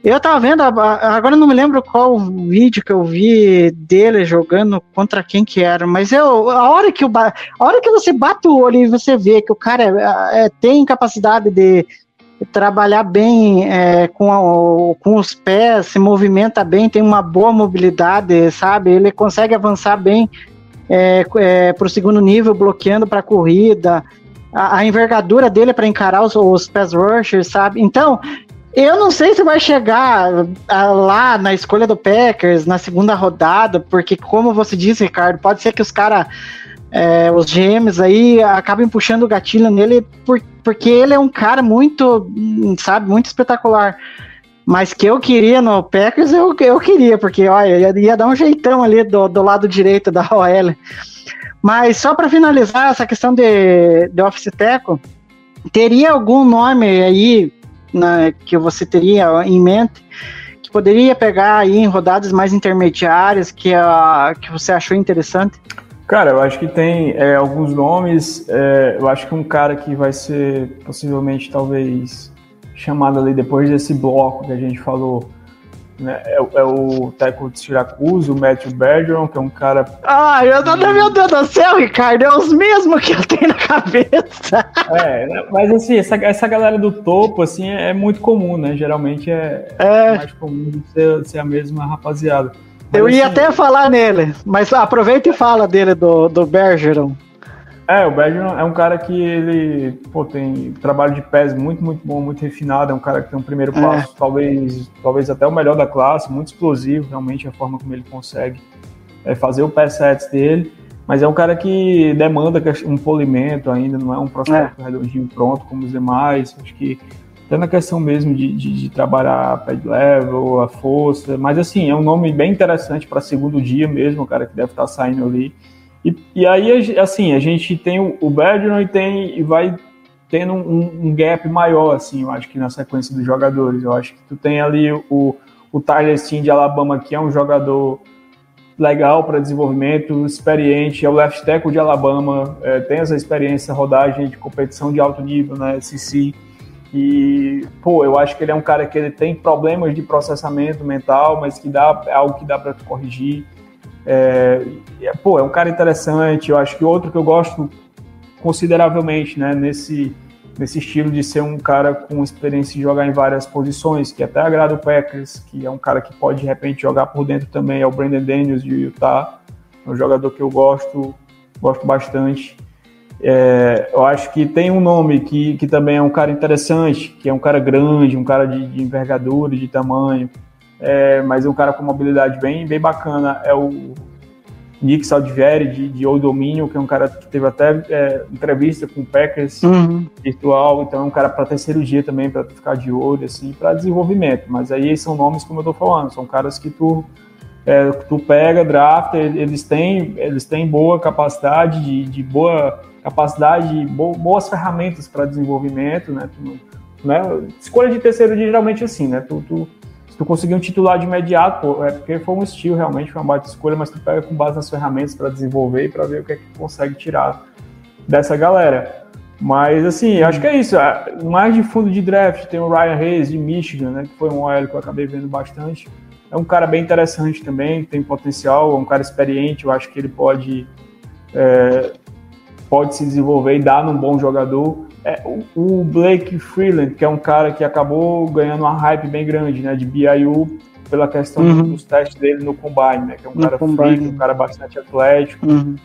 eu tava vendo, agora não me lembro qual vídeo que eu vi dele jogando contra quem que era, mas eu, a hora que, ba- a hora que você bate o olho e você vê que o cara é- é- tem capacidade de trabalhar bem é, com, a- com os pés, se movimenta bem, tem uma boa mobilidade, sabe? Ele consegue avançar bem é, para o segundo nível, bloqueando para a corrida. A, a envergadura dele é para encarar os, os pass rushers, sabe? Então, eu não sei se vai chegar ah, lá na escolha do Packers na segunda rodada, porque, como você disse, Ricardo, pode ser que os caras, os GMs aí, acabem puxando o gatilho nele, por- porque ele é um cara muito, sabe, muito espetacular. Mas que eu queria no Packers, eu, eu queria, porque olha, ia, ia dar um jeitão ali do, do lado direito da OL. Mas só para finalizar essa questão de, de Office Teco, teria algum nome aí na- que você teria em mente que poderia pegar aí em rodadas mais intermediárias que, a, que você achou interessante? Cara, eu acho que tem é, alguns nomes. é, eu acho que um cara que vai ser possivelmente, talvez, chamado ali depois desse bloco que a gente falou, né? É, é o técnico de Syracuse, o Matthew Bergeron, que é um cara. Ai, eu, meu Deus do céu, Ricardo, é os mesmos que eu tenho na cabeça. É, né, mas assim, essa, essa galera do topo, assim, é muito comum, né? Geralmente é, É. mais comum ser, ser a mesma rapaziada. Eu ia até falar nele, mas aproveita e fala dele, do, do Bergeron. É, o Bergeron é um cara que ele pô, tem trabalho de pés muito, muito bom, muito refinado. É um cara que tem um primeiro É. passo, talvez, talvez até o melhor da classe, muito explosivo, realmente, a forma como ele consegue é, fazer o pé sets dele. Mas é um cara que demanda um polimento ainda, não é um prospecto redondinho pronto como os demais. Acho que até na questão mesmo de, de, de trabalhar pad level, a força. Mas assim, é um nome bem interessante para segundo dia mesmo, o cara que deve estar saindo ali. E, e aí, assim, a gente tem o, Bergeron e tem e vai tendo um, um gap maior, assim, eu acho que na sequência dos jogadores. Eu acho que tu tem ali o, o Tyler Steen de Alabama, que é um jogador legal para desenvolvimento, experiente, é o left tackle de Alabama, é, tem essa experiência, rodagem de competição de alto nível na SEC. E, pô, eu acho que ele é um cara que ele tem problemas de processamento mental, mas que dá, é algo que dá para corrigir. É, e, pô, é um cara interessante. Eu acho que outro que eu gosto consideravelmente, né, nesse, nesse estilo de ser um cara com experiência de jogar em várias posições, que até agrada o Packers, que é um cara que pode de repente jogar por dentro também, é o Brandon Daniels de Utah, é um jogador que eu gosto, gosto bastante. É, eu acho que tem um nome que, que também é um cara interessante, que é um cara grande, um cara de, de envergadura, de tamanho, é, mas é um cara com mobilidade bem, bem bacana, é o Nick Saldivari de, de Old Dominion, que é um cara que teve até é, entrevista com o Packers Uhum. virtual, então é um cara para terceiro dia também, para ficar de olho, assim, para desenvolvimento. Mas aí são nomes, como eu tô falando, são caras que tu, é, tu pega, drafta, eles têm, eles têm boa capacidade, de, de boa capacidade, bo, boas ferramentas para desenvolvimento, né? Tu, né? Escolha de terceiro dia geralmente é assim, né? Tu, tu, se tu conseguir um titular de imediato, pô, é porque foi um estilo realmente, foi uma baita escolha, mas tu pega com base nas ferramentas para desenvolver e para ver o que é que tu consegue tirar dessa galera. Mas, assim, acho que é isso. Ah, Mais de fundo de draft, tem o Ryan Hayes de Michigan, né? Que foi um OL que eu acabei vendo bastante. É um cara bem interessante também, tem potencial, é um cara experiente. Eu acho que ele pode, é, pode se desenvolver e dar num bom jogador. É, o, o Blake Freeland, que é um cara que acabou ganhando uma hype bem grande, né? De BYU, pela questão Uhum. dos testes dele no Combine, né? Que é um No cara Combine. um cara bastante atlético Uhum.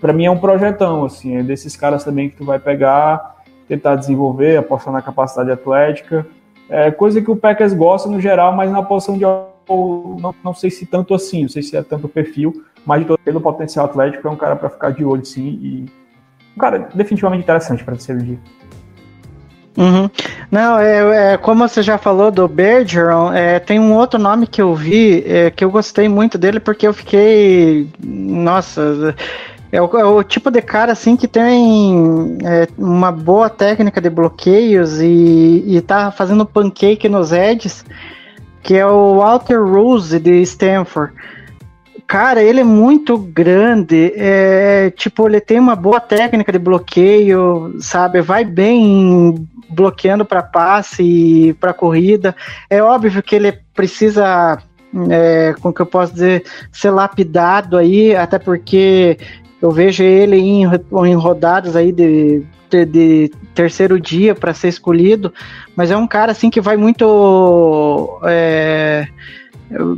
para mim é um projetão, assim, é desses caras também que tu vai pegar, tentar desenvolver, apostar na capacidade atlética, é coisa que o Packers gosta no geral, mas na posição de não, não sei se tanto assim, não sei se é tanto perfil, mas de todo pelo potencial atlético é um cara para ficar de olho, sim, e um cara definitivamente interessante para terceiro dia. Uhum. Não, é, é, como você já falou do Bergeron, é, tem um outro nome que eu vi é, que eu gostei muito dele porque eu fiquei. Nossa. É o, é o tipo de cara assim que tem é, uma boa técnica de bloqueios e, e tá fazendo pancake nos edges, que é o Walter Rose de Stanford. Cara, ele é muito grande, é, tipo, ele tem uma boa técnica de bloqueio, sabe? Vai bem bloqueando para passe e para corrida. É óbvio que ele precisa, é, como que eu posso dizer, ser lapidado aí, até porque eu vejo ele em, em rodadas aí de, de, de terceiro dia para ser escolhido, mas é um cara assim que vai muito. É,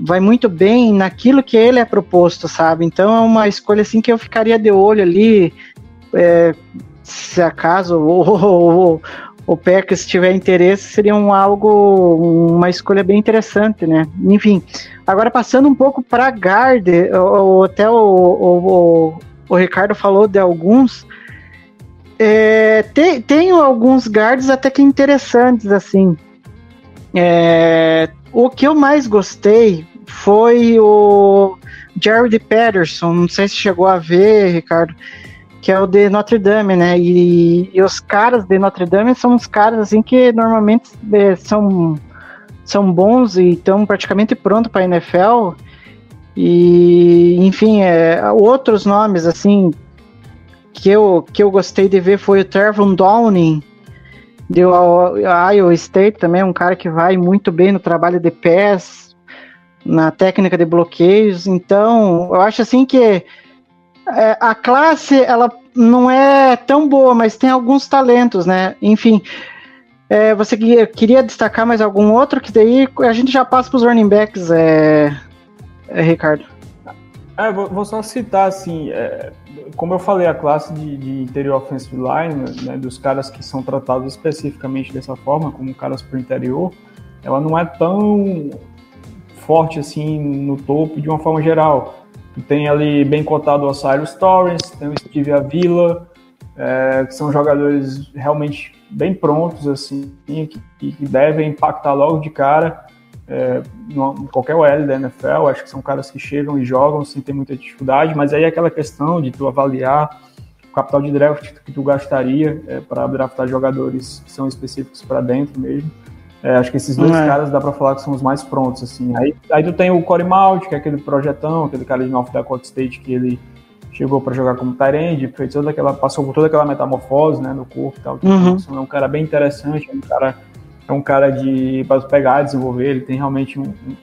vai muito bem naquilo que ele é proposto, sabe? Então é uma escolha assim que eu ficaria de olho ali, é, se acaso o, o, o tiver interesse, seria um algo, uma escolha bem interessante, né? Enfim, agora passando um pouco para guard, até o, o, o, Ricardo falou de alguns. É, tem, alguns guards até que interessantes, assim. É, o que eu mais gostei foi o Jared Patterson, não sei se chegou a ver, Ricardo, que é o de Notre Dame, né? E, e os caras de Notre Dame são uns caras assim que normalmente é, são, são bons e estão praticamente prontos para a NFL. E, enfim, é, outros nomes assim que eu, que eu gostei de ver foi o Trevon Downing, Deu a Iowa State também, um cara que vai muito bem no trabalho de pés, na técnica de bloqueios. Então, eu acho assim que é, a classe ela não é tão boa, mas tem alguns talentos, né? Enfim, é, você queria destacar mais algum outro que daí a gente já passa para os running backs, é, é Ricardo? É, vou, vou, só citar assim, é, como eu falei, a classe de, de interior offensive line, né, dos caras que são tratados especificamente dessa forma, como caras para o interior, ela não é tão forte assim no topo de uma forma geral. Tem ali bem cotado o Osiris Torres, tem o Steve Avila, é, que são jogadores realmente bem prontos, assim, que, que devem impactar logo de cara é, em qualquer OL da NFL. Acho que são caras que chegam e jogam sem ter muita dificuldade, mas aí é aquela questão de tu avaliar o capital de draft que tu gastaria é, para draftar jogadores que são específicos para dentro mesmo. É, acho que esses dois é. caras dá para falar que são os mais prontos, assim. Aí, aí tu tem o Corey Malt, que é aquele projetão, aquele cara de North Dakota State que ele chegou para jogar como Tyrande, fez toda aquela, passou por toda aquela metamorfose, né, no corpo e tal. Uhum. É um cara bem interessante, é um cara, é um cara de para pegar, desenvolver, ele tem realmente um, um,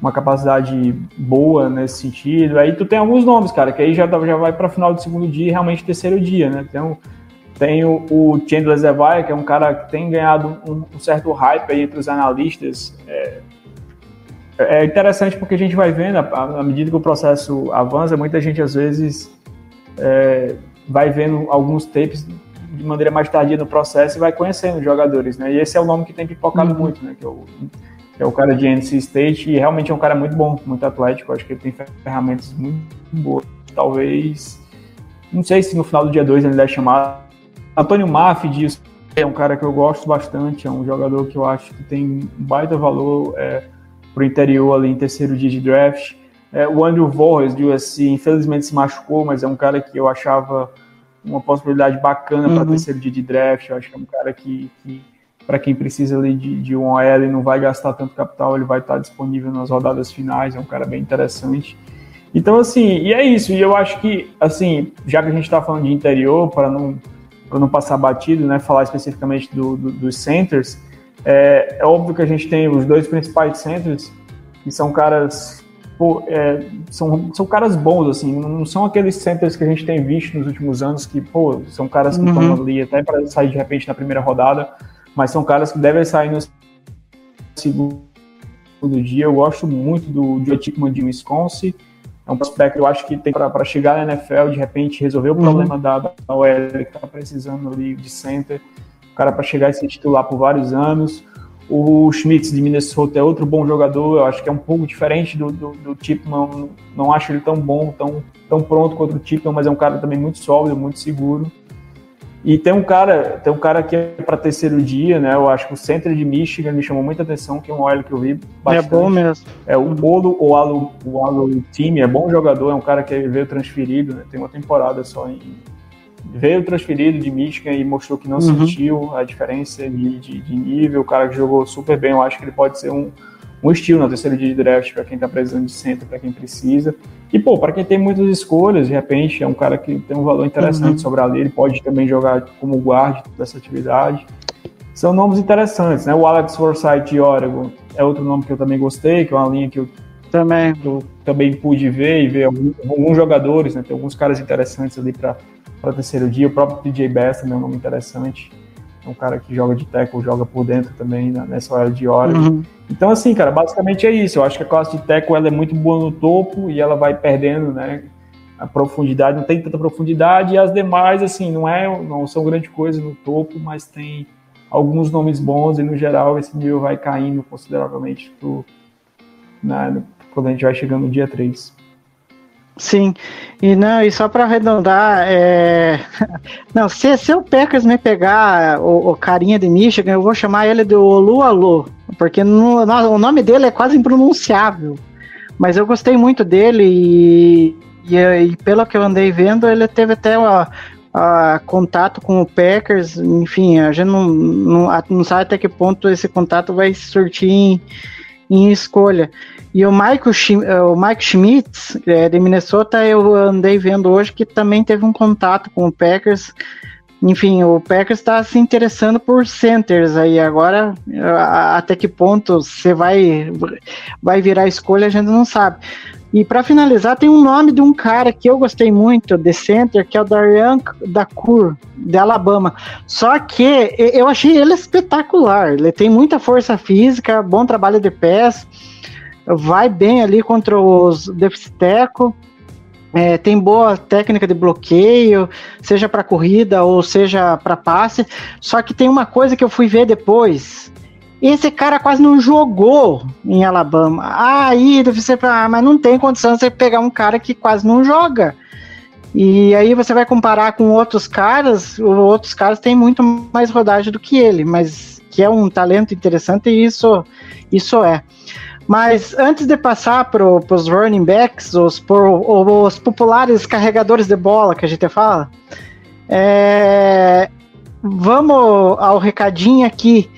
uma capacidade boa nesse sentido. Aí tu tem alguns nomes, cara, que aí já, já vai para final do segundo dia e realmente terceiro dia, né? Tem, tem o, o Chandler Zevaya, que é um cara que tem ganhado um, um certo hype aí entre os analistas. É, é interessante porque a gente vai vendo, à medida que o processo avança, muita gente às vezes é, vai vendo alguns tapes de maneira mais tardia no processo e vai conhecendo os jogadores, né? E esse é o nome que tem pipocado uhum. muito, né? Que é, o, que é o cara de NC State e realmente é um cara muito bom, muito atlético. Acho que ele tem ferramentas muito boas. Talvez, não sei se no final do dia 2 ele deve chamar. Antônio Maffi diz é um cara que eu gosto bastante, é um jogador que eu acho que tem um baita valor. É, para o interior ali em terceiro dia de draft. É, o Andrew Vorres, de USC, infelizmente se machucou, mas é um cara que eu achava uma possibilidade bacana uhum. para terceiro dia de draft. Eu acho que é um cara que, que para quem precisa ali de, de um OL e não vai gastar tanto capital, ele vai estar disponível nas rodadas finais. É um cara bem interessante. Então, assim, e é isso. E eu acho que, assim, já que a gente está falando de interior, para não, não passar batido, né, falar especificamente do, do, dos centers, é, é, óbvio que a gente tem os dois principais centers, que são caras. Pô, é, são, são caras bons, assim, não são aqueles centers que a gente tem visto nos últimos anos, que, pô, são caras que estão uhum. ali até para sair de repente na primeira rodada, mas são caras que devem sair no segundo dia. Eu gosto muito do Joe Tickman de Wisconsin. É um prospecto que eu acho que tem para chegar na NFL, de repente, resolver o uhum. problema da, da OL que está precisando ali de center cara para chegar e ser titular por vários anos. O Schmitz de Minnesota é outro bom jogador, eu acho que é um pouco diferente do, do, do Tipman, não acho ele tão bom, tão, tão pronto quanto o Tipman, mas é um cara também muito sólido, muito seguro. E tem um cara, tem um cara que é para terceiro dia, né? Eu acho que o centro de Michigan me chamou muita atenção, que é um OL que eu vi bastante. É bom mesmo. É o Bolo, o Alo, o Time, é bom jogador, é um cara que veio transferido, né? Tem uma temporada só em, veio transferido de Michigan e mostrou que não uhum. sentiu a diferença de, de, de, nível. O cara que jogou super bem, eu acho que ele pode ser um, um estilo na terceira dia de draft para quem está precisando de centro, para quem precisa. E, pô, para quem tem muitas escolhas, de repente é um cara que tem um valor interessante uhum. sobre ali, ele pode também jogar como guarda dessa atividade. São nomes interessantes, né? O Alex Forsythe de Oregon é outro nome que eu também gostei, que é uma linha que eu também, eu também pude ver e ver alguns, alguns jogadores, né? Tem alguns caras interessantes ali para para terceiro dia. O próprio PJ Bass também é um nome interessante. É um cara que joga de tackle, joga por dentro também né, nessa hora de hora. Uhum. Então, assim, cara, basicamente é isso. Eu acho que a classe de tackle ela é muito boa no topo e ela vai perdendo, né? A profundidade, não tem tanta profundidade, e as demais, assim, não é, não são grande coisa no topo, mas tem alguns nomes bons e no geral esse nível vai caindo consideravelmente pro, né, quando a gente vai chegando no dia 3. Sim, e não, e só para arredondar, é... não, se, se o Packers me pegar o, o, carinha de Michigan, eu vou chamar ele de Olu Alô, porque no, no, o nome dele é quase impronunciável, mas eu gostei muito dele e, e, e pelo que eu andei vendo, ele teve até a, a contato com o Packers, enfim, a gente não, não, não sabe até que ponto esse contato vai surtir em, em escolha. E o Mike, eh, o Mike Schmitz, é, de Minnesota, eu andei vendo hoje que também teve um contato com o Packers enfim, o Packers está se interessando por centers aí. Agora, a- até que ponto você vai, vai virar escolha, a gente não sabe. E para finalizar, tem um nome de um cara que eu gostei muito de center, que é o Darian Dacour, de Alabama. Só que eu achei ele espetacular. Ele tem muita força física, bom trabalho de pés, vai bem ali contra os deficiteco. É, tem boa técnica de bloqueio, seja para corrida ou seja para passe. Só que tem uma coisa que eu fui ver depois. Esse cara quase não jogou em Alabama. Aí você fala, ah, mas não tem condição de você pegar um cara que quase não joga. E aí você vai comparar com outros caras, os outros caras têm muito mais rodagem do que ele, mas que é um talento interessante e isso, isso é. Mas antes de passar para os running backs, os, os populares carregadores de bola que a gente fala, é, vamos ao recadinho aqui,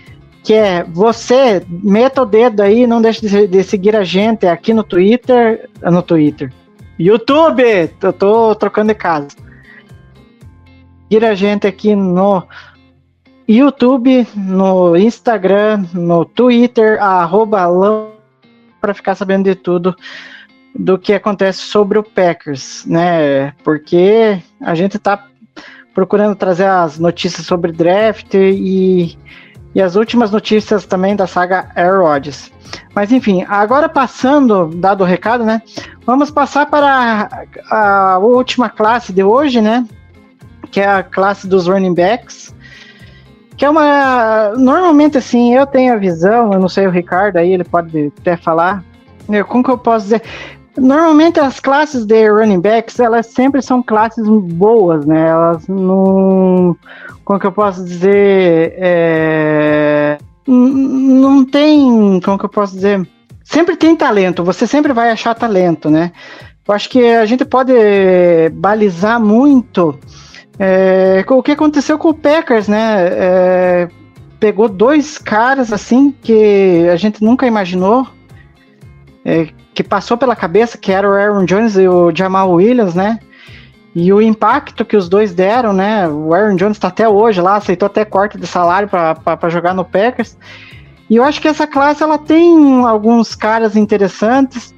que é você meta o dedo aí, não deixe de, de seguir a gente aqui no Twitter, no Twitter, YouTube, eu tô trocando de casa. Seguir a gente aqui no YouTube, no Instagram, no Twitter, arroba para ficar sabendo de tudo do que acontece sobre o Packers, né? Porque a gente tá procurando trazer as notícias sobre draft e, e as últimas notícias também da saga Air Rodgers. Mas enfim, agora passando, dado o recado, né? Vamos passar para a, a última classe de hoje, né? Que é a classe dos running backs. Que é uma. Normalmente, assim, eu tenho a visão, eu não sei o Ricardo aí, ele pode até falar. Eu, como que eu posso dizer? Normalmente as classes de running backs, elas sempre são classes boas, né? Elas não. Como que eu posso dizer? É, não tem. Como que eu posso dizer? Sempre tem talento, você sempre vai achar talento, né? Eu acho que a gente pode balizar muito é, o que aconteceu com o Packers, né? É, pegou dois caras assim que a gente nunca imaginou, é, que passou pela cabeça, que era o Aaron Jones e o Jamal Williams, né? E o impacto que os dois deram, né? O Aaron Jones está até hoje lá, aceitou até corte de salário para jogar no Packers. E eu acho que essa classe ela tem alguns caras interessantes.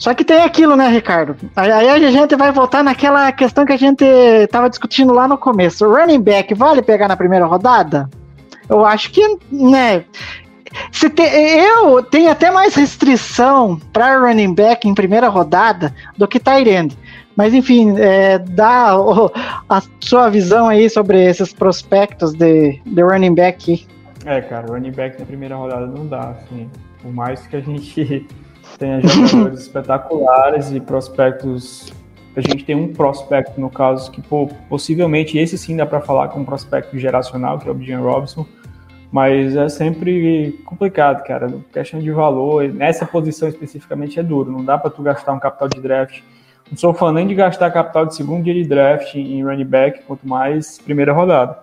Só que tem aquilo, né, Ricardo? Aí a gente vai voltar naquela questão que a gente estava discutindo lá no começo. O running back vale pegar na primeira rodada? Eu acho que, né? Se te- eu tenho até mais restrição para running back em primeira rodada do que Tyrande. Mas enfim, é, dá o- a sua visão aí sobre esses prospectos de, de running back. É, cara, running back na primeira rodada não dá, assim. Por mais que a gente tenha jogadores espetaculares e prospectos. A gente tem um prospecto, no caso, que pô, possivelmente esse sim dá para falar com um prospecto geracional, que é o Bijan Robinson. Mas é sempre complicado, cara. Questão de valor, nessa posição especificamente é duro. Não dá para tu gastar um capital de draft. Não sou fã nem de gastar capital de segundo dia de draft em running back, quanto mais primeira rodada.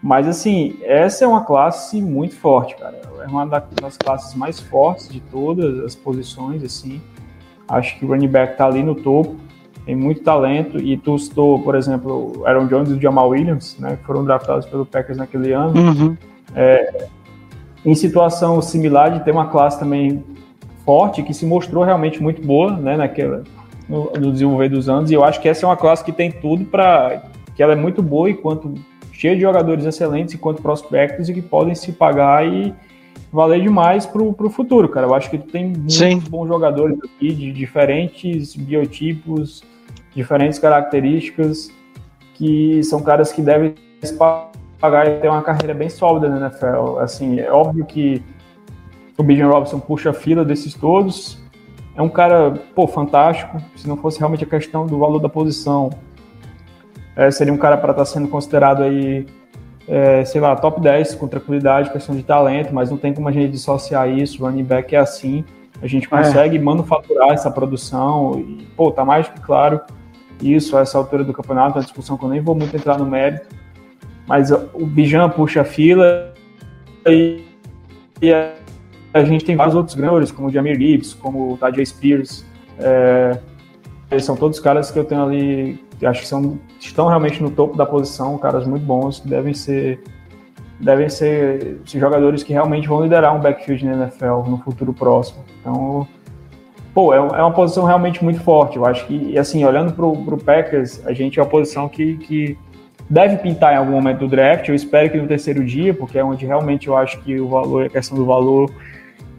Mas assim, essa é uma classe muito forte, cara. É uma da- das classes mais fortes de todas as posições, assim. Acho que o running back tá ali no topo, tem muito talento. E tu citou, por exemplo, o Aaron Jones e o Jamal Williams, né? Que foram draftados pelo Packers naquele ano. Uhum. Em situação similar de ter uma classe também forte, que se mostrou realmente muito boa, né? Naquela, no, no desenvolver dos anos. E eu acho que essa é uma classe que tem tudo para que ela é muito boa enquanto cheia de jogadores excelentes enquanto prospectos e que podem se pagar e valer demais para o futuro, cara. Eu acho que tem muitos Sim. bons jogadores aqui de diferentes biotipos, diferentes características, que são caras que devem pagar e ter uma carreira bem sólida na NFL. Assim, é óbvio que o Bijan Robinson puxa a fila desses todos. É um cara, pô, fantástico. Se não fosse realmente a questão do valor da posição, é, seria um cara para estar sendo considerado aí, é, sei lá, top 10 com tranquilidade, questão de talento, mas não tem como a gente dissociar isso. O running back é assim. A gente consegue manufaturar essa produção e, pô, tá mais que claro isso a essa altura do campeonato, uma discussão que eu nem vou muito entrar no mérito. Mas o Bijan puxa a fila e, e a, a gente tem vários outros grandes, como o Jamir Gibbs, como o Tajay Spears. É, eles são todos caras que eu tenho ali que acho que são, estão realmente no topo da posição, caras muito bons, que devem ser devem ser jogadores que realmente vão liderar um backfield na NFL no futuro próximo. Então, pô, é, é uma posição realmente muito forte. Eu acho que, assim, olhando para o Packers, a gente é uma posição que, que deve pintar em algum momento do draft. Eu espero que no terceiro dia, porque é onde realmente eu acho que o valor, a questão do valor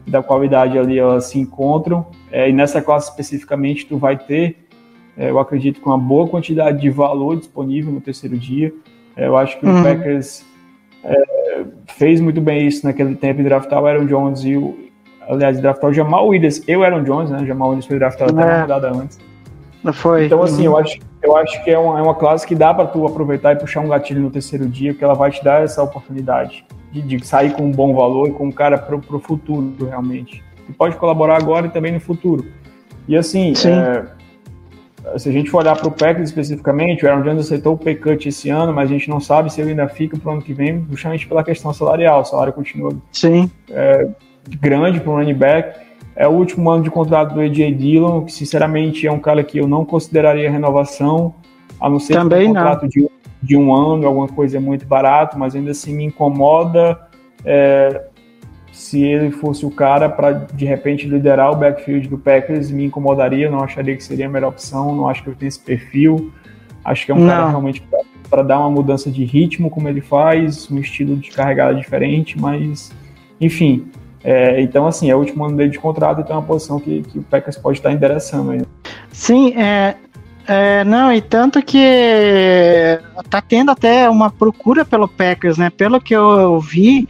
e da qualidade ali elas se encontram. É, e nessa classe especificamente, tu vai ter, eu acredito, com uma boa quantidade de valor disponível no terceiro dia. É, eu acho que uhum. o Packers é, fez muito bem isso naquele tempo de draftar o Aaron Jones e o. Aliás, draftar o Jamal Williams e o Aaron Jones, né? O Jamal Williams foi draftado até uma rodada antes. Não foi. Então, assim, uhum. eu, acho, eu acho que é uma, é uma classe que dá para tu aproveitar e puxar um gatilho no terceiro dia, porque ela vai te dar essa oportunidade de, de sair com um bom valor e com um cara para o futuro, realmente. E pode colaborar agora e também no futuro. E assim, é, se a gente for olhar para o Packers especificamente, o Aaron Jones aceitou o pay cut esse ano, mas a gente não sabe se ele ainda fica para o ano que vem, justamente pela questão salarial. O salário continua Sim. É, grande para o running back. É o último ano de contrato do AJ Dillon, que sinceramente é um cara que eu não consideraria renovação, a não ser Também um contrato de, de, um ano, alguma coisa muito barato, mas ainda assim me incomoda é, se ele fosse o cara para de repente liderar o backfield do Packers, me incomodaria, não acharia que seria a melhor opção, não acho que ele tem esse perfil. Acho que é um não. cara realmente para dar uma mudança de ritmo, como ele faz, um estilo de carregada diferente, mas enfim, é, então, assim, é o último ano dele de contrato, então é uma posição que, que o Packers pode estar endereçando aí. Sim, é, é, não, e tanto que tá tendo até uma procura pelo Packers, né? Pelo que eu vi,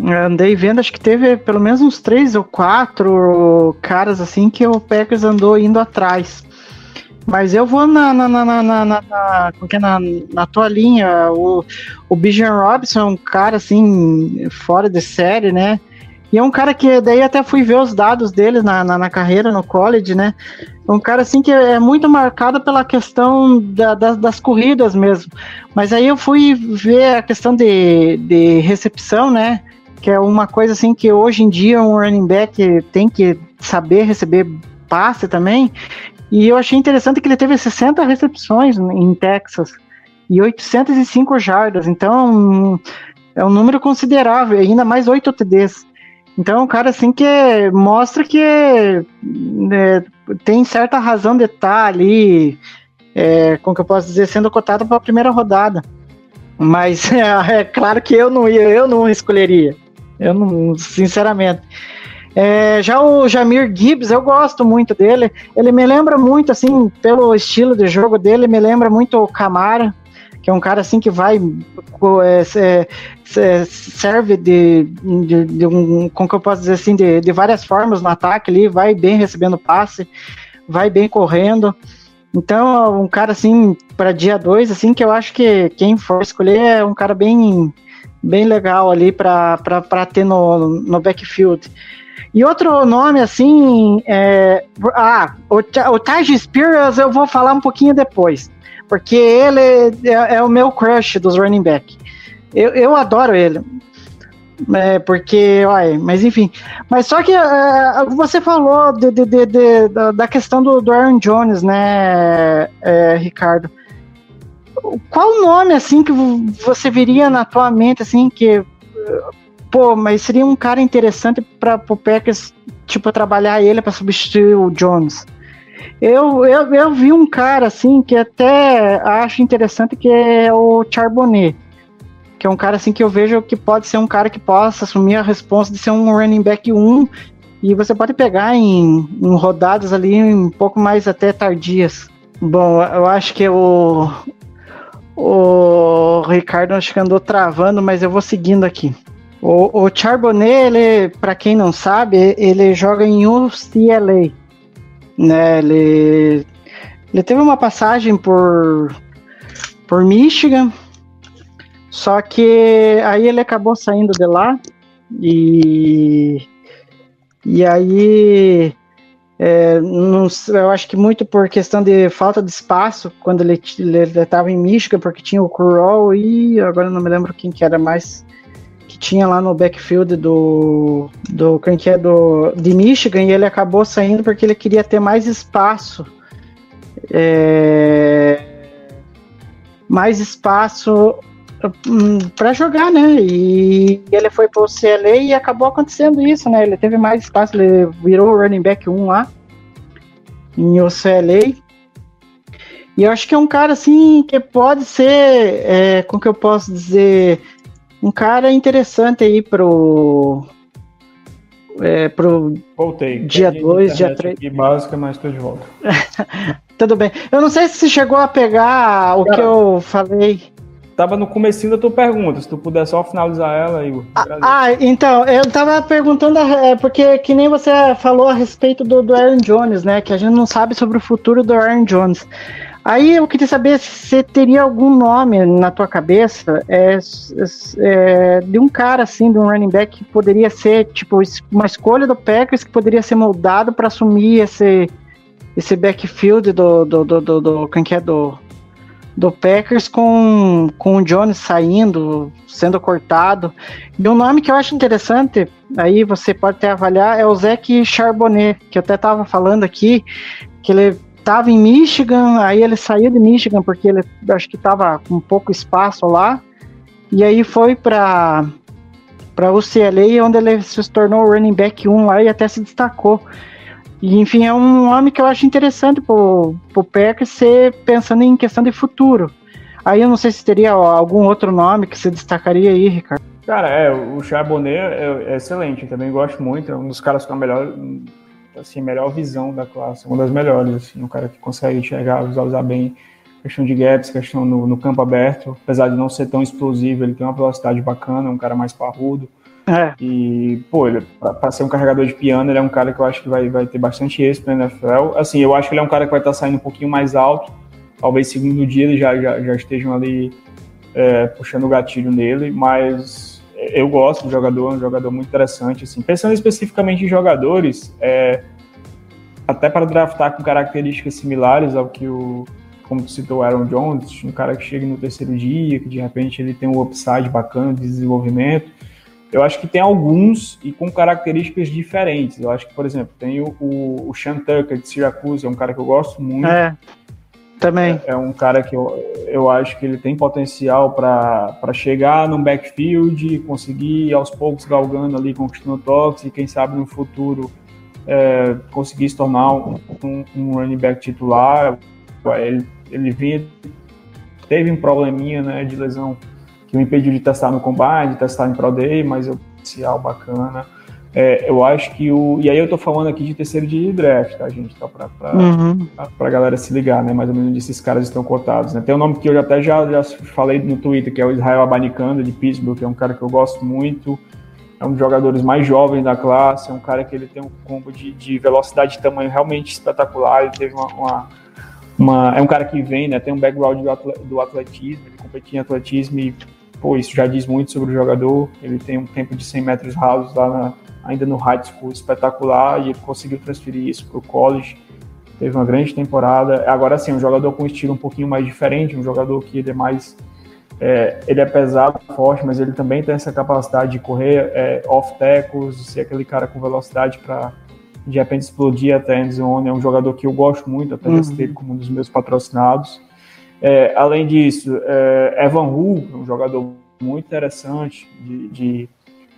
andei vendo, acho que teve pelo menos uns três ou quatro caras assim que o Packers andou indo atrás. Mas eu vou na, na, na, na, na, na, é na, na tua linha. O, o Bijan Robson é um cara assim, fora de série, né? E é um cara que daí até fui ver os dados dele na, na, na carreira, no college, né? Um cara assim que é muito marcado pela questão da, da, das corridas mesmo. Mas aí eu fui ver a questão de, de recepção, né? Que é uma coisa assim que hoje em dia um running back tem que saber receber passe também. E eu achei interessante que ele teve 60 recepções em Texas e 805 jardas. Então é um número considerável, ainda mais 8 TDs. Então, é um cara assim que mostra que né, tem certa razão de estar ali, é, como que eu posso dizer, sendo cotado para a primeira rodada. Mas é, é, claro que eu não ia, eu não escolheria. Eu não, sinceramente. É, já o Jamir Gibbs, eu gosto muito dele. Ele me lembra muito, assim, pelo estilo de jogo dele, me lembra muito o Camara que é um cara assim que vai é, é, serve de, de, de, um, como que eu posso dizer assim, de, de várias formas no ataque ali, vai bem recebendo passe, vai bem correndo. Então, um cara assim, para dia 2, assim, que eu acho que quem for escolher é um cara bem, bem legal ali para ter no, no backfield. E outro nome, assim, é, ah, o, o Taj Spears eu vou falar um pouquinho depois porque ele é, é o meu crush dos running back. Eu, eu adoro ele. É, porque, uai, mas enfim. Mas só que é, você falou de, de, de, da questão do, do Aaron Jones, né, é, Ricardo? Qual nome, assim, que você viria na tua mente, assim, que. Pô, mas seria um cara interessante para o Packers, tipo, trabalhar ele para substituir o Jones? Eu, eu, eu vi um cara assim que até acho interessante que é o Charbonnet. Que é um cara assim que eu vejo que pode ser um cara que possa assumir a responsa de ser um running back 1 e você pode pegar em, em rodadas ali um pouco mais até tardias. Bom, eu acho que o, o Ricardo acho que andou travando, mas eu vou seguindo aqui. O, o Charbonnet, ele, para quem não sabe, ele joga em UCLA né? Ele, ele teve uma passagem por, por Michigan, só que aí ele acabou saindo de lá e, e aí é, não, eu acho que muito por questão de falta de espaço quando ele estava em Michigan, porque tinha o Curol e agora não me lembro quem que era mais tinha lá no backfield do, do quem que é do, de Michigan e ele acabou saindo porque ele queria ter mais espaço. É, mais espaço para jogar, né? E ele foi pro CLA e acabou acontecendo isso, né? Ele teve mais espaço, ele virou running back 1 lá em UCLA. E eu acho que é um cara assim que pode ser, é, como que eu posso dizer, um cara interessante aí pro é, pro Voltei. dia Perdi a 2, dia internet 3. aqui básica, mas estou de volta. Tudo bem. Eu não sei se você chegou a pegar o Cara. que eu falei. Tava no comecinho da tua pergunta, se tu puder só finalizar ela, Igor. agradeço. Ah, então, eu tava perguntando, é, porque que nem você falou a respeito do, do Aaron Jones, né? Que a gente não sabe sobre o futuro do Aaron Jones. Aí eu queria saber se você teria algum nome na tua cabeça é, é, de um cara assim, de um running back que poderia ser tipo uma escolha do Packers que poderia ser moldado para assumir esse esse backfield do do do, do, do quem que é do do Packers com, com o Jones saindo, sendo cortado. E um nome que eu acho interessante, aí você pode até avaliar, é o Zeke Charbonnet, que eu até estava falando aqui, que ele estava em Michigan, aí ele saiu de Michigan porque ele acho que estava com pouco espaço lá, e aí foi para para UCLA, onde ele se tornou running back 1 lá e até se destacou. E, enfim, é um nome que eu acho interessante pro, pro Packers ser pensando em questão de futuro. Aí eu não sei se teria algum outro nome que você destacaria aí, Ricardo. Cara, é, o Charbonnet é, é excelente, eu também gosto muito, é um dos caras com a melhor, assim, melhor visão da classe, uma das melhores, assim, um cara que consegue enxergar, visualizar bem questão de gaps, questão no, no campo aberto, apesar de não ser tão explosivo, ele tem uma velocidade bacana, é um cara mais parrudo, É, e, pô, ele, pra, pra ser um carregador de piano, ele é um cara que eu acho que vai, vai ter bastante êxito na NFL. Assim, eu acho que ele é um cara que vai estar saindo um pouquinho mais alto. Talvez segundo dia eles já, já, já estejam ali é, puxando o gatilho nele, mas eu gosto do jogador, é um jogador muito interessante. Assim. Pensando especificamente em jogadores, é, até para draftar com características similares ao que o, como citou, o Aaron Jones, um cara que chega no terceiro dia, que de repente ele tem um upside bacana de desenvolvimento. Eu acho que tem alguns e com características diferentes. Eu acho que, por exemplo, tem o, o, o Sean Tucker de Syracuse, é um cara que eu gosto muito. é. Também. É um cara que eu, eu acho que ele tem potencial para chegar no backfield, conseguir aos poucos galgando ali, conquistando toques e quem sabe no futuro é, conseguir se tornar um, um, um running back titular. Ele, ele vinha, teve um probleminha né, de lesão que o impediu de testar no combine, de testar em Pro Day, mas um potencial bacana. É, eu acho que o. E aí eu tô falando aqui de terceiro de draft, tá, gente? Tá pra, pra, Uhum. pra galera se ligar, né? Mais ou menos onde esses caras estão cotados, né? Tem um nome que eu até já, já falei no Twitter, que é o Israel Abanicanda, de Pittsburgh, que é um cara que eu gosto muito. É um dos jogadores mais jovens da classe, é um cara que ele tem um combo de, de velocidade e tamanho realmente espetacular. Ele teve uma, uma, uma- É um cara que vem, né? Tem um background do atletismo, ele competia em atletismo e, pô, isso já diz muito sobre o jogador. Ele tem um tempo de 100 metros rasos lá na- ainda no high school espetacular e ele conseguiu transferir isso para o college. Teve uma grande temporada. Agora sim, um jogador com um estilo um pouquinho mais diferente, um jogador que ele é mais. é, ele é pesado, forte, mas ele também tem essa capacidade de correr é, off tackles, de ser aquele cara com velocidade para de repente explodir até a end zone. É um jogador que eu gosto muito, até Uhum. já citei ele como um dos meus patrocinados. É, além disso, é, Evan Hull, um jogador muito interessante de, de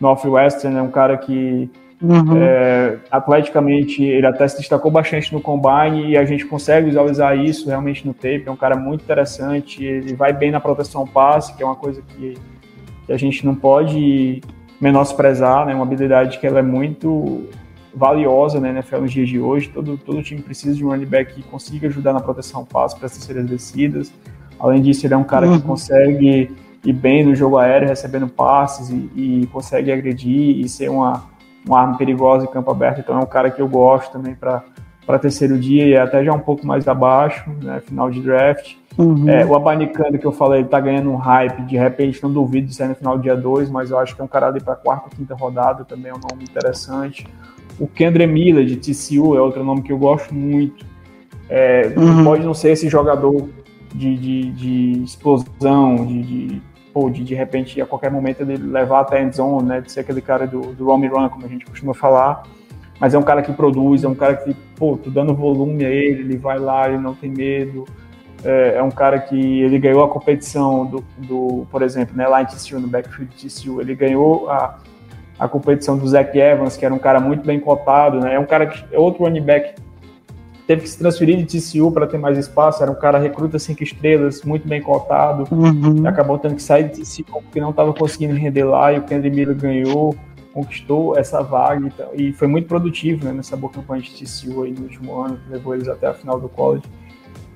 Northwestern, é um cara que Uhum. é, atleticamente ele até se destacou bastante no combine e a gente consegue visualizar isso realmente no tape. É um cara muito interessante, ele vai bem na proteção passe, que é uma coisa que, que a gente não pode menosprezar, né? Uma habilidade que ela é muito valiosa né, na NFL nos dias de hoje. Todo, todo time precisa de um running back que consiga ajudar na proteção passe para essas séries descidas. Além disso, ele é um cara Uhum. que consegue ir bem no jogo aéreo, recebendo passes e, e consegue agredir e ser uma, uma arma perigosa em campo aberto. Então é um cara que eu gosto também para terceiro dia e até já um pouco mais abaixo, né, final de draft. Uhum. É, o Abanicando que eu falei, ele tá ganhando um hype, de repente não duvido de sair no final do dia 2, mas eu acho que é um cara ali para quarta, quinta rodada, também é um nome interessante. O Kendra Miller de TCU é outro nome que eu gosto muito. É, Uhum. Pode não ser esse jogador de, de, de explosão, de, de, pô, de de repente a qualquer momento ele levar até a end zone, né, de ser aquele cara do, do Romy Run, como a gente costuma falar. Mas é um cara que produz, é um cara que, pô, tô dando volume a ele, ele vai lá, ele não tem medo. É, é um cara que ele ganhou a competição do, do por exemplo, né, lá em TCU, no backfield TCU, ele ganhou a, a competição do Zach Evans, que era um cara muito bem cotado, né? É um cara que é outro running back teve que se transferir de TCU para ter mais espaço, era um cara recruta cinco estrelas, muito bem cotado, Uhum. acabou tendo que sair de TCU porque não estava conseguindo render lá e o Kendry Miller ganhou, conquistou essa vaga então, e foi muito produtivo né, nessa boa campanha de TCU aí no último ano, levou eles até a final do college.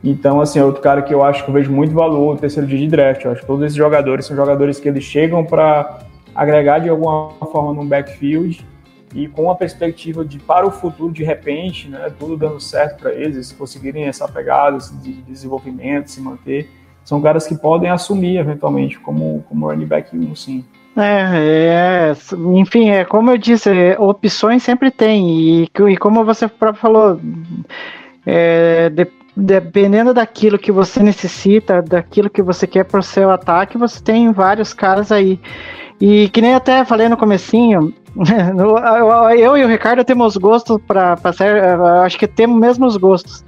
Então, assim, é outro cara que eu acho que eu vejo muito valor no terceiro dia de draft. Eu acho que todos esses jogadores são jogadores que eles chegam para agregar de alguma forma no backfield e com uma perspectiva de para o futuro, de repente, né, tudo dando certo para eles, se conseguirem essa pegada de desenvolvimento, se manter, são caras que podem assumir eventualmente como, como running back 1, sim. É, é, enfim, é como eu disse, é, opções sempre tem, e, e como você próprio falou, é, de- dependendo daquilo que você necessita, daquilo que você quer para o seu ataque, você tem vários caras aí. E que nem até falei no comecinho, eu e o Ricardo temos gostos para ser, acho que temos mesmos gostos.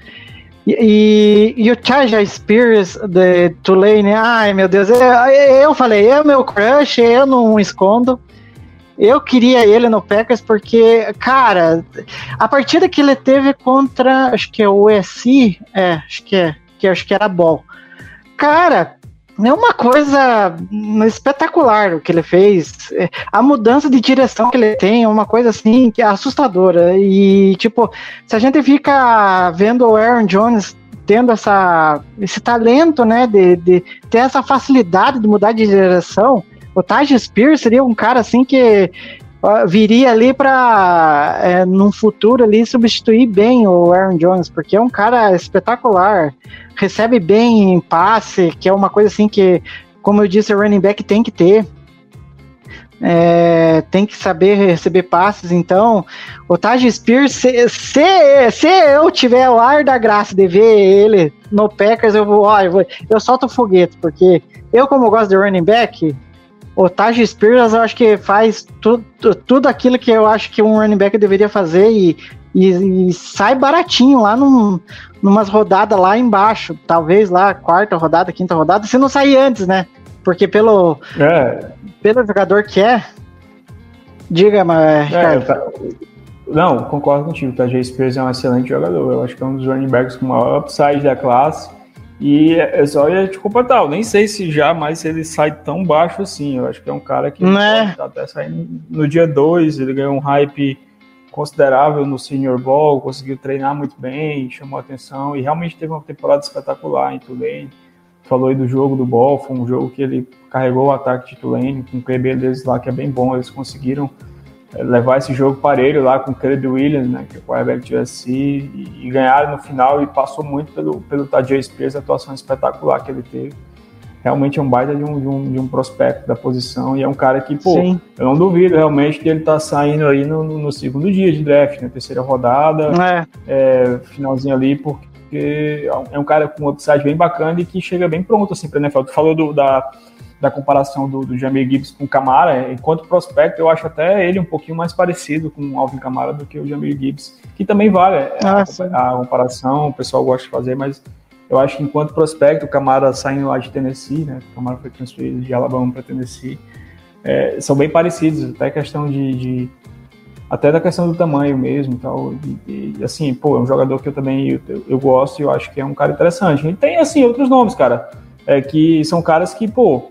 E, e, e o Chaja Spears de Tulane, ai meu Deus, eu, eu falei, é meu crush, eu não escondo. Eu queria ele no Packers porque, cara, a partida que ele teve contra, acho que é o USC, é, acho que é, que acho que era Ball. Cara, é uma coisa espetacular o que ele fez. É, A mudança de direção que ele tem é uma coisa assim que é assustadora. E, tipo, se a gente fica vendo o Aaron Jones tendo essa, esse talento, né, de, de ter essa facilidade de mudar de direção, o Taj Spears seria um cara assim que viria ali para é, num futuro ali substituir bem o Aaron Jones, porque é um cara espetacular, recebe bem em passe, que é uma coisa assim que, como eu disse, o running back tem que ter. É, tem que saber receber passes, então o Taj Spears, se, se, se eu tiver o ar da graça de ver ele no Packers, eu vou, ó, eu, vou, eu solto o foguete, porque eu, como gosto de running back, o Taj Spears eu acho que faz tu, tu- tudo aquilo que eu acho que um running back deveria fazer e, e, e sai baratinho lá num, numas rodadas lá embaixo, talvez lá quarta rodada, quinta rodada, se não sair antes, né? Porque pelo, É, pelo jogador que é, diga, mas, é, tá- não, concordo contigo, o Tajay Spears é um excelente jogador, eu acho que é um dos running backs com maior upside da classe, e eu só ia te completar, eu nem sei se já ele sai tão baixo assim, eu acho que é um cara que Né? tá até saindo no dia 2, ele ganhou um hype considerável no Senior Bowl, conseguiu treinar muito bem, chamou atenção, e realmente teve uma temporada espetacular em Tulane, falou aí do jogo do Ball, foi um jogo que ele carregou o ataque de Tulane, com o QB deles lá, que é bem bom, eles conseguiram levar esse jogo parelho lá com o Caleb Williams, né, que é o quarterback de USC, e, e ganharam no final e passou muito pelo, pelo Tajay Spears, a atuação espetacular que ele teve. Realmente é um baita de um, de um, de um prospecto da posição e é um cara que, pô, Sim. eu não duvido realmente de ele estar saindo aí no, no- segundo dia de draft, né, terceira rodada, É, é, finalzinho ali, porque é um cara com um upside bem bacana e que chega bem pronto, assim, para NFL. Tu falou do- da, da comparação do, do Jamir Gibbs com o Camara, enquanto prospecto, eu acho até ele um pouquinho mais parecido com o Alvin Camara do que o Jamir Gibbs, que também vale é, Ah, a, a comparação, o pessoal gosta de fazer, mas eu acho que enquanto prospecto, o Camara saindo lá de Tennessee, né, o Camara foi transferido de Alabama para Tennessee, é, são bem parecidos, até questão de, de até da questão do tamanho mesmo e tal. E, e, assim, pô, é um jogador que eu também eu, eu- eu gosto e eu acho que é um cara interessante. E tem, assim, outros nomes, cara, é, que são caras que, pô,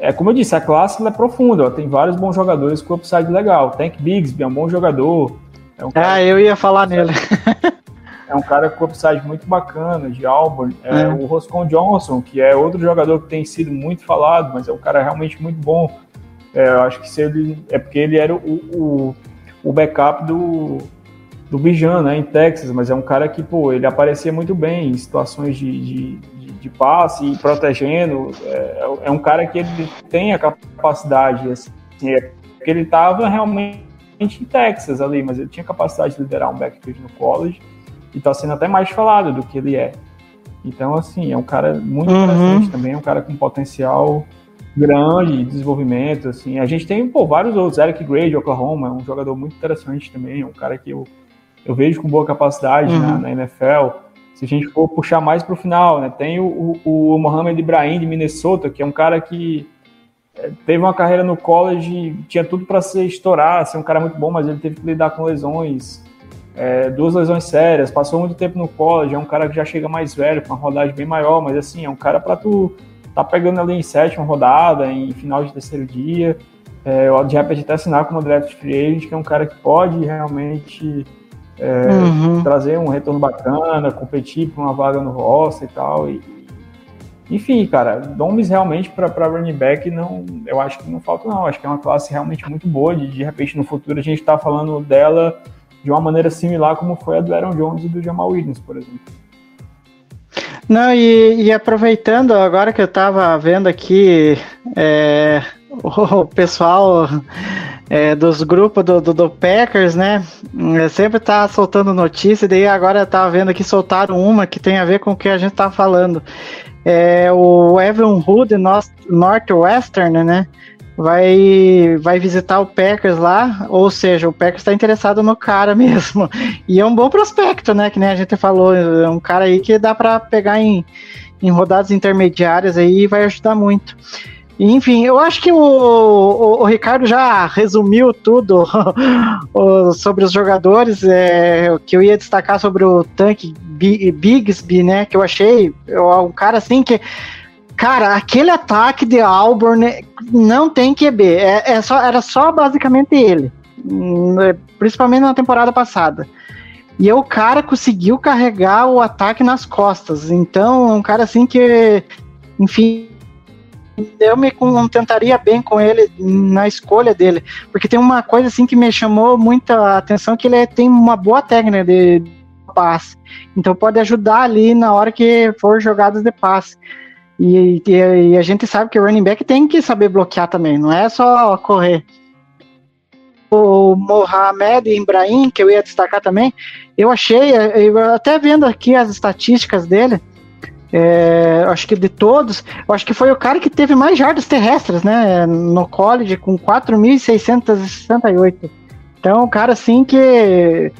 é como eu disse, a classe é profunda, ó, tem vários bons jogadores com upside legal. Tank Bigsby é um bom jogador, é um cara, ah, eu ia falar nele. é um cara com upside muito bacana, de Auburn. É, É. O Roscoe Johnson, que é outro jogador que tem sido muito falado, mas é um cara realmente muito bom. É, eu acho que se ele, é porque ele era o, o, o backup do, do Bijan, né, em Texas, mas é um cara que, pô, ele aparecia muito bem em situações de, de, de, passe e protegendo. É, é um cara que ele tem a capacidade, assim, é, porque ele estava realmente em Texas ali, mas ele tinha capacidade de liderar um backfield no college e está sendo até mais falado do que ele é. Então, assim, é um cara muito Uhum. interessante também, é um cara com potencial grande de desenvolvimento, assim. A gente tem, pô, vários outros, Eric Gray de Oklahoma, é um jogador muito interessante também, é um cara que eu, eu vejo com boa capacidade Uhum. na, na NFL. Se a gente for puxar mais para o final, né? Tem o, o, o Mohamed Ibrahim de Minnesota, que é um cara que é, teve uma carreira no college, tinha tudo para ser estourar, ser um cara muito bom, mas ele teve que lidar com lesões, é, duas lesões sérias, passou muito tempo no college, é um cara que já chega mais velho, com uma rodagem bem maior, mas assim, é um cara para tu tá pegando ali em sétima rodada, em final de terceiro dia, é, de repente até assinar como draft free agent, que é um cara que pode realmente é, uhum. trazer um retorno bacana, competir por uma vaga no roster e tal, e, enfim, cara, nomes realmente para running back não, eu acho que não falta não. Acho que é uma classe realmente muito boa. De, de repente no futuro a gente está falando dela de uma maneira similar como foi a do Aaron Jones e do Jamal Williams, por exemplo. Não, e, e aproveitando agora que eu estava vendo aqui é, o pessoal é, dos grupos do, do, do, Packers, né? É, sempre tá soltando notícia, daí agora tava vendo aqui soltaram uma que tem a ver com o que a gente tá falando é, o Evan Hood Northwestern, né? Vai, vai visitar o Packers lá, ou seja, o Packers está interessado no cara mesmo. E é um bom prospecto, né? Que nem a gente falou, é um cara aí que dá para pegar em, em rodadas intermediárias aí e vai ajudar muito. Enfim, eu acho que o, o, o Ricardo já resumiu tudo sobre os jogadores. É, que eu ia destacar sobre o tanque Bigsby, né? Que eu achei um cara assim que. Cara, aquele ataque de Auburn não tem QB. É, é só, era só basicamente ele. Hum, é, principalmente na temporada passada. E o cara conseguiu carregar o ataque nas costas. Então, um cara assim que, enfim, eu me contentaria bem com ele na escolha dele, porque tem uma coisa assim que me chamou muita atenção que ele é, tem uma boa técnica de passe, então pode ajudar ali na hora que for jogadas de passe. E, e, e, a gente sabe que o running back tem que saber bloquear também, não é só correr. O Mohamed Ibrahim, que eu ia destacar também, eu achei, eu até vendo aqui as estatísticas dele, é, acho que de todos, acho que foi o cara que teve mais jardas terrestres, né? No college, com 4.668. Então, o cara assim que. É,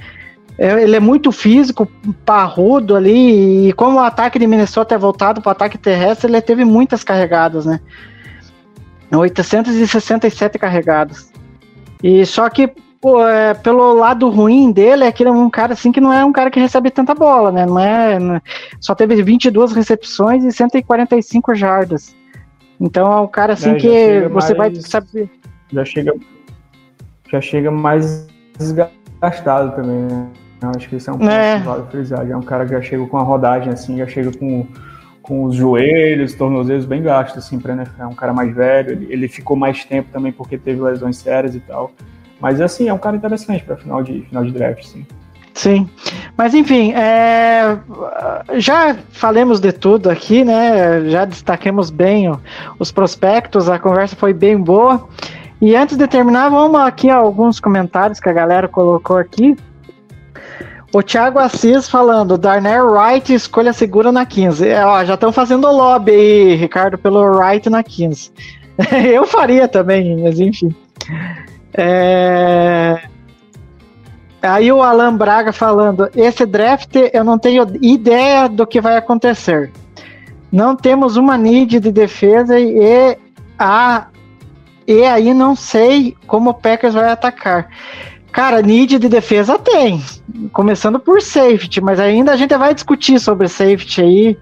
ele é muito físico, parrudo ali, e como o ataque de Minnesota é voltado para o ataque terrestre, ele teve muitas carregadas, né? 867 carregadas. E só que pô, é, pelo lado ruim dele, é que ele é um cara assim que não é um cara que recebe tanta bola, né? Não é, não, é, só teve 22 recepções e 145 jardas. Então é um cara assim é, que você mais, vai saber. Já chega, já chega mais desgastado também, né? Eu acho que isso é um ponto é. vale frisar. É um cara que já chega com a rodagem assim, já chega com, com os joelhos, tornozelos bem gastos assim para NFL. É um cara mais velho, ele, ele ficou mais tempo também porque teve lesões sérias e tal. Mas assim, é um cara interessante para final de, final de draft, sim. Sim, mas enfim, é, já falamos de tudo aqui, né? Já destaquemos bem os prospectos, a conversa foi bem boa. E antes de terminar, vamos aqui alguns comentários que a galera colocou aqui. O Thiago Assis falando, Darnell Wright, escolha segura na 15. É, ó, já estão fazendo lobby aí, Ricardo, pelo Wright na 15. Eu faria também, mas enfim. É... Aí o Alan Braga falando: esse draft eu não tenho ideia do que vai acontecer. Não temos uma need de defesa e, a, e aí não sei como o Packers vai atacar. Cara, need de defesa tem, começando por safety, mas ainda a gente vai discutir sobre safety aí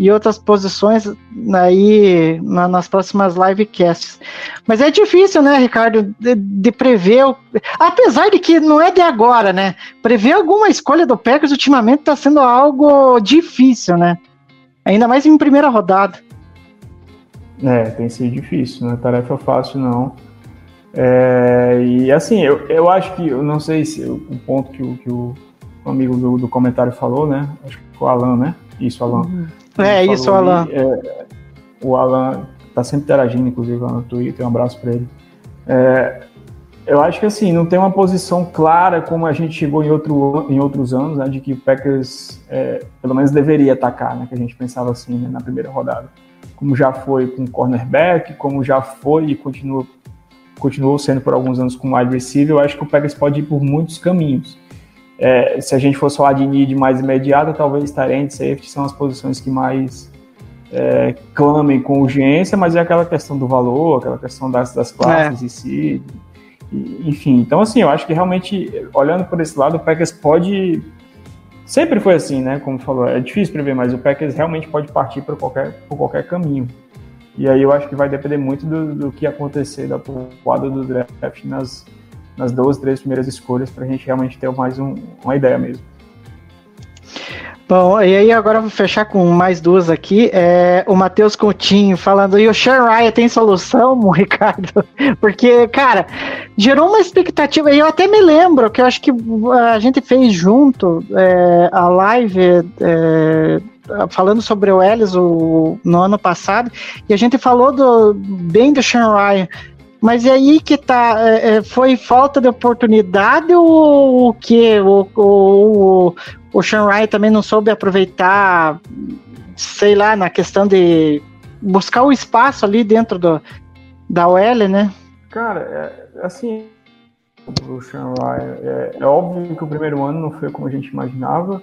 e outras posições aí na, nas próximas livecasts. Mas é difícil, né, Ricardo, de, de, prever, o, apesar de que não é de agora, né? Prever alguma escolha do Packers ultimamente está sendo algo difícil, né? Ainda mais em primeira rodada. É, tem sido difícil, não é tarefa fácil, não. É, e assim, eu, eu acho que, eu não sei se o ponto que o, que o amigo do, do comentário falou, né? Acho que o Alan, né? Isso, Alan. Uhum. É isso, Alan. É, o Alan tá sempre interagindo, inclusive, lá no Twitter. Um abraço para ele. É, eu acho que assim, não tem uma posição clara como a gente chegou em, outro, em outros anos, né, de que o Packers é, pelo menos deveria atacar, né, que a gente pensava assim né, na primeira rodada. Como já foi com cornerback, como já foi e continua, continuou sendo por alguns anos com wide receiver, eu acho que o Packers pode ir por muitos caminhos. É, se a gente fosse falar de need mais imediata, talvez Tyrant safety são as posições que mais é, clamem com urgência, mas é aquela questão do valor, aquela questão das, das classes É. em si, e- enfim. Então, assim, eu acho que realmente, olhando por esse lado, o Packers pode. Sempre foi assim, né? Como falou, é difícil prever, mas o Packers realmente pode partir por qualquer, por qualquer caminho. E aí eu acho que vai depender muito do, do que acontecer da atuada do draft nas, nas duas, três primeiras escolhas, para a gente realmente ter mais um- uma ideia mesmo. Bom, e aí agora vou fechar com mais duas aqui. É, o Matheus Coutinho falando, e o Sean Ryan tem solução, Ricardo? Porque, cara, gerou uma expectativa, e eu até me lembro que eu acho que a gente fez junto é, a live é, falando sobre o Ellis o, no ano passado, e a gente falou do, bem do Sean Ryan. Mas e aí que tá? é, é, foi falta de oportunidade ou o que? O, o, o também não soube aproveitar, sei lá, na questão de buscar o espaço ali dentro do, da OL, né? Cara, é, assim, o Sean Ryan, é, é óbvio que o primeiro ano não foi como a gente imaginava,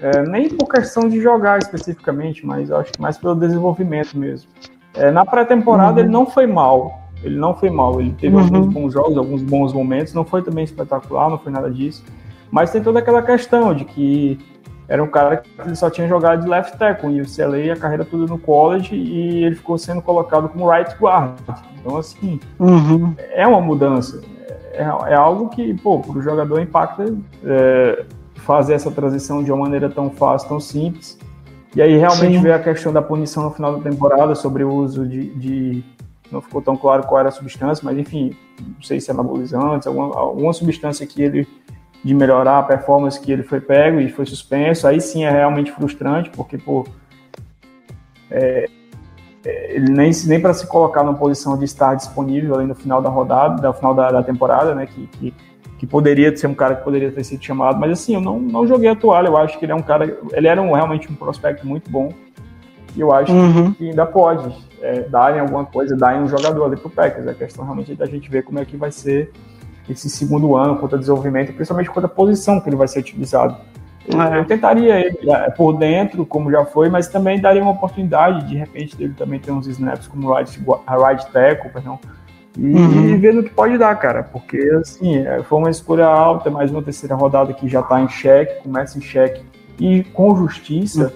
é, nem por questão de jogar especificamente, mas acho que mais pelo desenvolvimento mesmo. É, na pré-temporada Uhum. ele não foi mal, ele não foi mal, ele teve Uhum. alguns bons jogos, alguns bons momentos, não foi também espetacular, não foi nada disso, mas tem toda aquela questão de que era um cara que ele só tinha jogado de left tackle em UCLA, a carreira toda no college, e ele ficou sendo colocado como right guard. Então, assim, Uhum. é uma mudança. É, é algo que, pô, para o jogador impacta é, fazer essa transição de uma maneira tão fácil, tão simples. E aí realmente Sim. veio a questão da punição no final da temporada sobre o uso de, de- Não ficou tão claro qual era a substância, mas enfim, não sei se é anabolizante, alguma, alguma substância que ele. de melhorar a performance que ele foi pego e foi suspenso. Aí sim é realmente frustrante, porque, pô. é, é, ele nem, nem para se colocar numa posição de estar disponível ali no final da rodada, no final da, da temporada, né? Que, que, que poderia ser um cara que poderia ter sido chamado, mas assim, eu não, não joguei a toalha, eu acho que ele é um cara, ele era um, realmente um prospecto muito bom, e eu acho Uhum. que ainda pode é, darem alguma coisa, darem um jogador ali pro Packers, a questão realmente é da gente ver como é que vai ser esse segundo ano, quanto a desenvolvimento, principalmente quanto a posição que ele vai ser utilizado. Eu, É. eu tentaria ele é, por dentro, como já foi, mas também daria uma oportunidade, de repente, dele também ter uns snaps como right, gua- right tackle, perdão, e, Uhum. e ver no que pode dar, cara, porque, assim, é, foi uma escolha alta, mais uma terceira rodada que já tá em xeque, começa em xeque, e com justiça,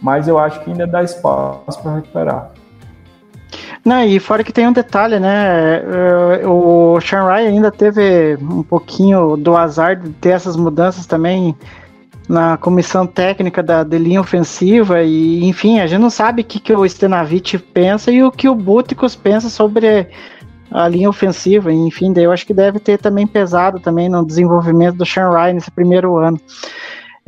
mas eu acho que ainda dá espaço para recuperar. Não, e fora que tem um detalhe, né? eh, O Sean Ryan ainda teve um pouquinho do azar de ter essas mudanças também na comissão técnica da, linha ofensiva e enfim, a gente não sabe o que, que o Stenavich pensa e o que o Buticos pensa sobre a linha ofensiva, enfim, daí eu acho que deve ter também pesado também no desenvolvimento do Sean Ryan nesse primeiro ano.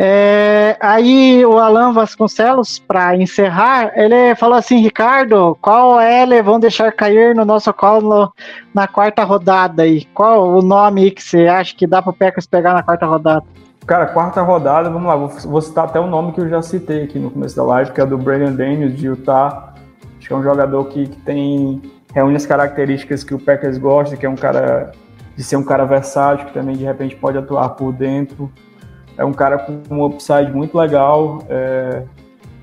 É, aí o Alan Vasconcelos, para encerrar, ele falou assim: Ricardo, qual L vão deixar cair no nosso colo na quarta rodada aí? Qual o nome que você acha que dá para o pegar na quarta rodada? Cara, quarta rodada, vamos lá, vou, vou citar até o nome que eu já citei aqui no começo da live, que é do Brandon Daniels, de Utah. Acho que é um jogador que, que tem reúne as características que o Packers gosta, que é um cara de ser um cara versátil, que também de repente pode atuar por dentro. É um cara com um upside muito legal. é,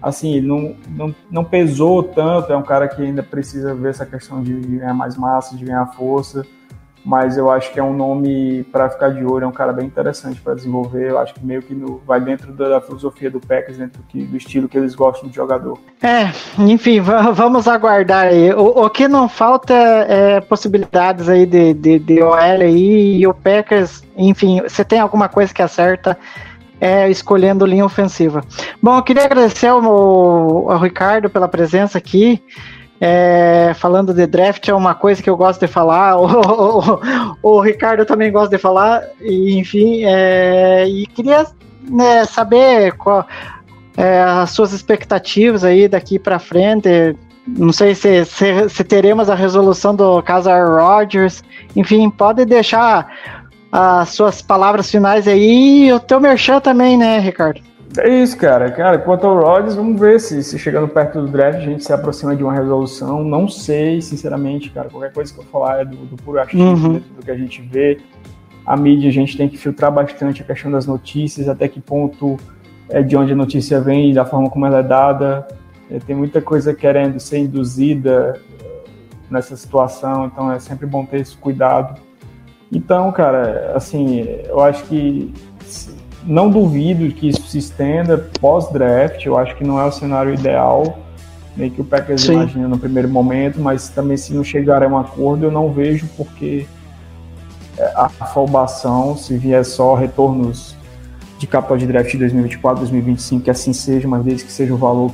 assim, ele não, não, não pesou tanto, é um cara que ainda precisa ver essa questão de ganhar mais massa, de ganhar força mas eu acho que é um nome para ficar de olho, é um cara bem interessante para desenvolver. Eu acho que meio que no, vai dentro da, filosofia do Packers, dentro que, do, estilo que eles gostam de jogador. É, enfim, vamos aguardar aí. O, o que não falta é possibilidades aí de, de, de OL aí e o Packers, enfim, você tem alguma coisa que acerta é, escolhendo linha ofensiva. Bom, eu queria agradecer ao, ao Ricardo pela presença aqui. É, falando de draft é uma coisa que eu gosto de falar, o, o, o Ricardo também gosta de falar, e, enfim, é, e queria né, saber qual, é, as suas expectativas aí daqui para frente. Não sei se, se, se, teremos a resolução do caso Rodgers, enfim, pode deixar as suas palavras finais aí e o teu merchan também, né, Ricardo? É isso, cara. Cara, quanto ao Rodgers, vamos ver se, se chegando perto do draft a gente se aproxima de uma resolução. Não sei, sinceramente, cara. Qualquer coisa que eu falar é do, do puro achismo, uhum. do que a gente vê. a mídia a gente tem que filtrar bastante a questão das notícias, até que ponto é de onde a notícia vem e da forma como ela é dada. É, tem muita coisa querendo ser induzida nessa situação, então é sempre bom ter esse cuidado. Então, cara, assim, eu acho que não duvido que isso se estenda pós-draft, eu acho que não é o cenário ideal, meio que o Packers Sim. imagina no primeiro momento, mas também se não chegar a um acordo, eu não vejo porque a afobação, se vier só retornos de capital de draft de 2024, 2025, que assim seja, mas desde que seja o valor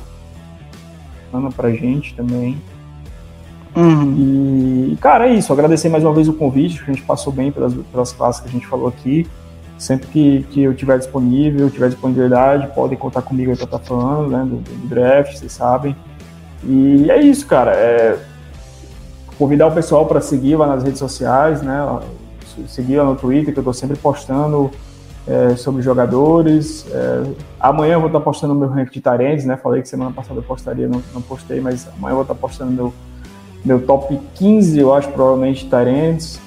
para gente também. Uhum. E, cara, é isso. Agradecer mais uma vez o convite, que a gente passou bem pelas, pelas classes que a gente falou aqui. Sempre que, que eu tiver disponível, tiver disponibilidade, podem contar comigo aí pra estar tá falando, né, do, do, draft, vocês sabem. E é isso, cara. É convidar o pessoal para seguir lá nas redes sociais, né? Seguir lá no Twitter, que eu tô sempre postando é, sobre jogadores. É, amanhã eu vou estar tá postando meu ranking de tarentes, né? Falei que semana passada eu postaria, não, não postei, mas amanhã eu vou estar tá postando meu meu top 15, eu acho, provavelmente, Tyrants.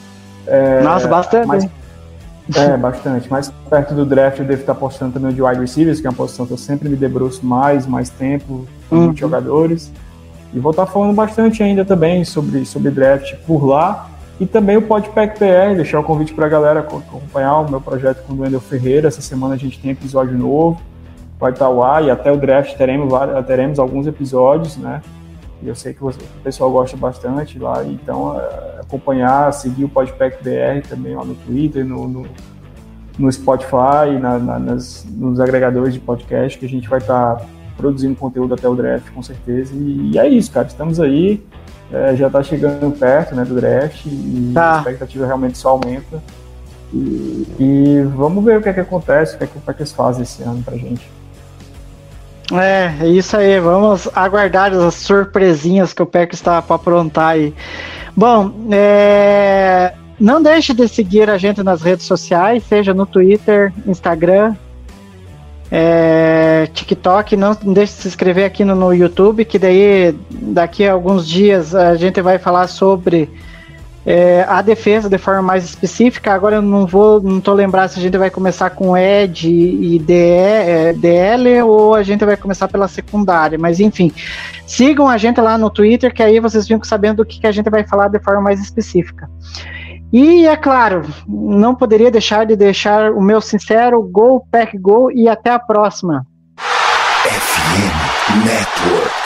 É, Nossa, bastante. Mais, é, bastante. Mais perto do draft eu devo estar postando também o de wide receivers, que é uma posição que eu sempre me debruço mais, mais tempo, com uhum. muitos jogadores. E vou estar falando bastante ainda também sobre, sobre draft por lá. E também o Podpack PR, deixar o convite para a galera acompanhar o meu projeto com o Wendel Ferreira. Essa semana a gente tem episódio novo, vai estar lá e até o draft teremos, teremos alguns episódios, né? E eu sei que o pessoal gosta bastante lá, então é, acompanhar, seguir o Podpack BR também lá no Twitter, no, no, no Spotify, na, na, nas, nos agregadores de podcast, que a gente vai estar tá produzindo conteúdo até o draft, com certeza. E, e é isso, cara, estamos aí, é, já está chegando perto né, do draft e tá. a expectativa realmente só aumenta. E, e, vamos ver o que é que acontece, o que é que o Packers faz esse ano pra gente. É, é isso aí. Vamos aguardar as surpresinhas que o Peck está para aprontar aí. Bom, é... não deixe de seguir a gente nas redes sociais, seja no Twitter, Instagram, é... TikTok. Não deixe de se inscrever aqui no, no YouTube, que daí daqui a alguns dias a gente vai falar sobre é, a defesa de forma mais específica, agora eu não vou, não tô lembrado se a gente vai começar com Ed e DE, é, DL ou a gente vai começar pela secundária, mas enfim, sigam a gente lá no Twitter que aí vocês ficam sabendo do que, que a gente vai falar de forma mais específica. E é claro, não poderia deixar de deixar o meu sincero Go Pack Go e até a próxima. FM Network.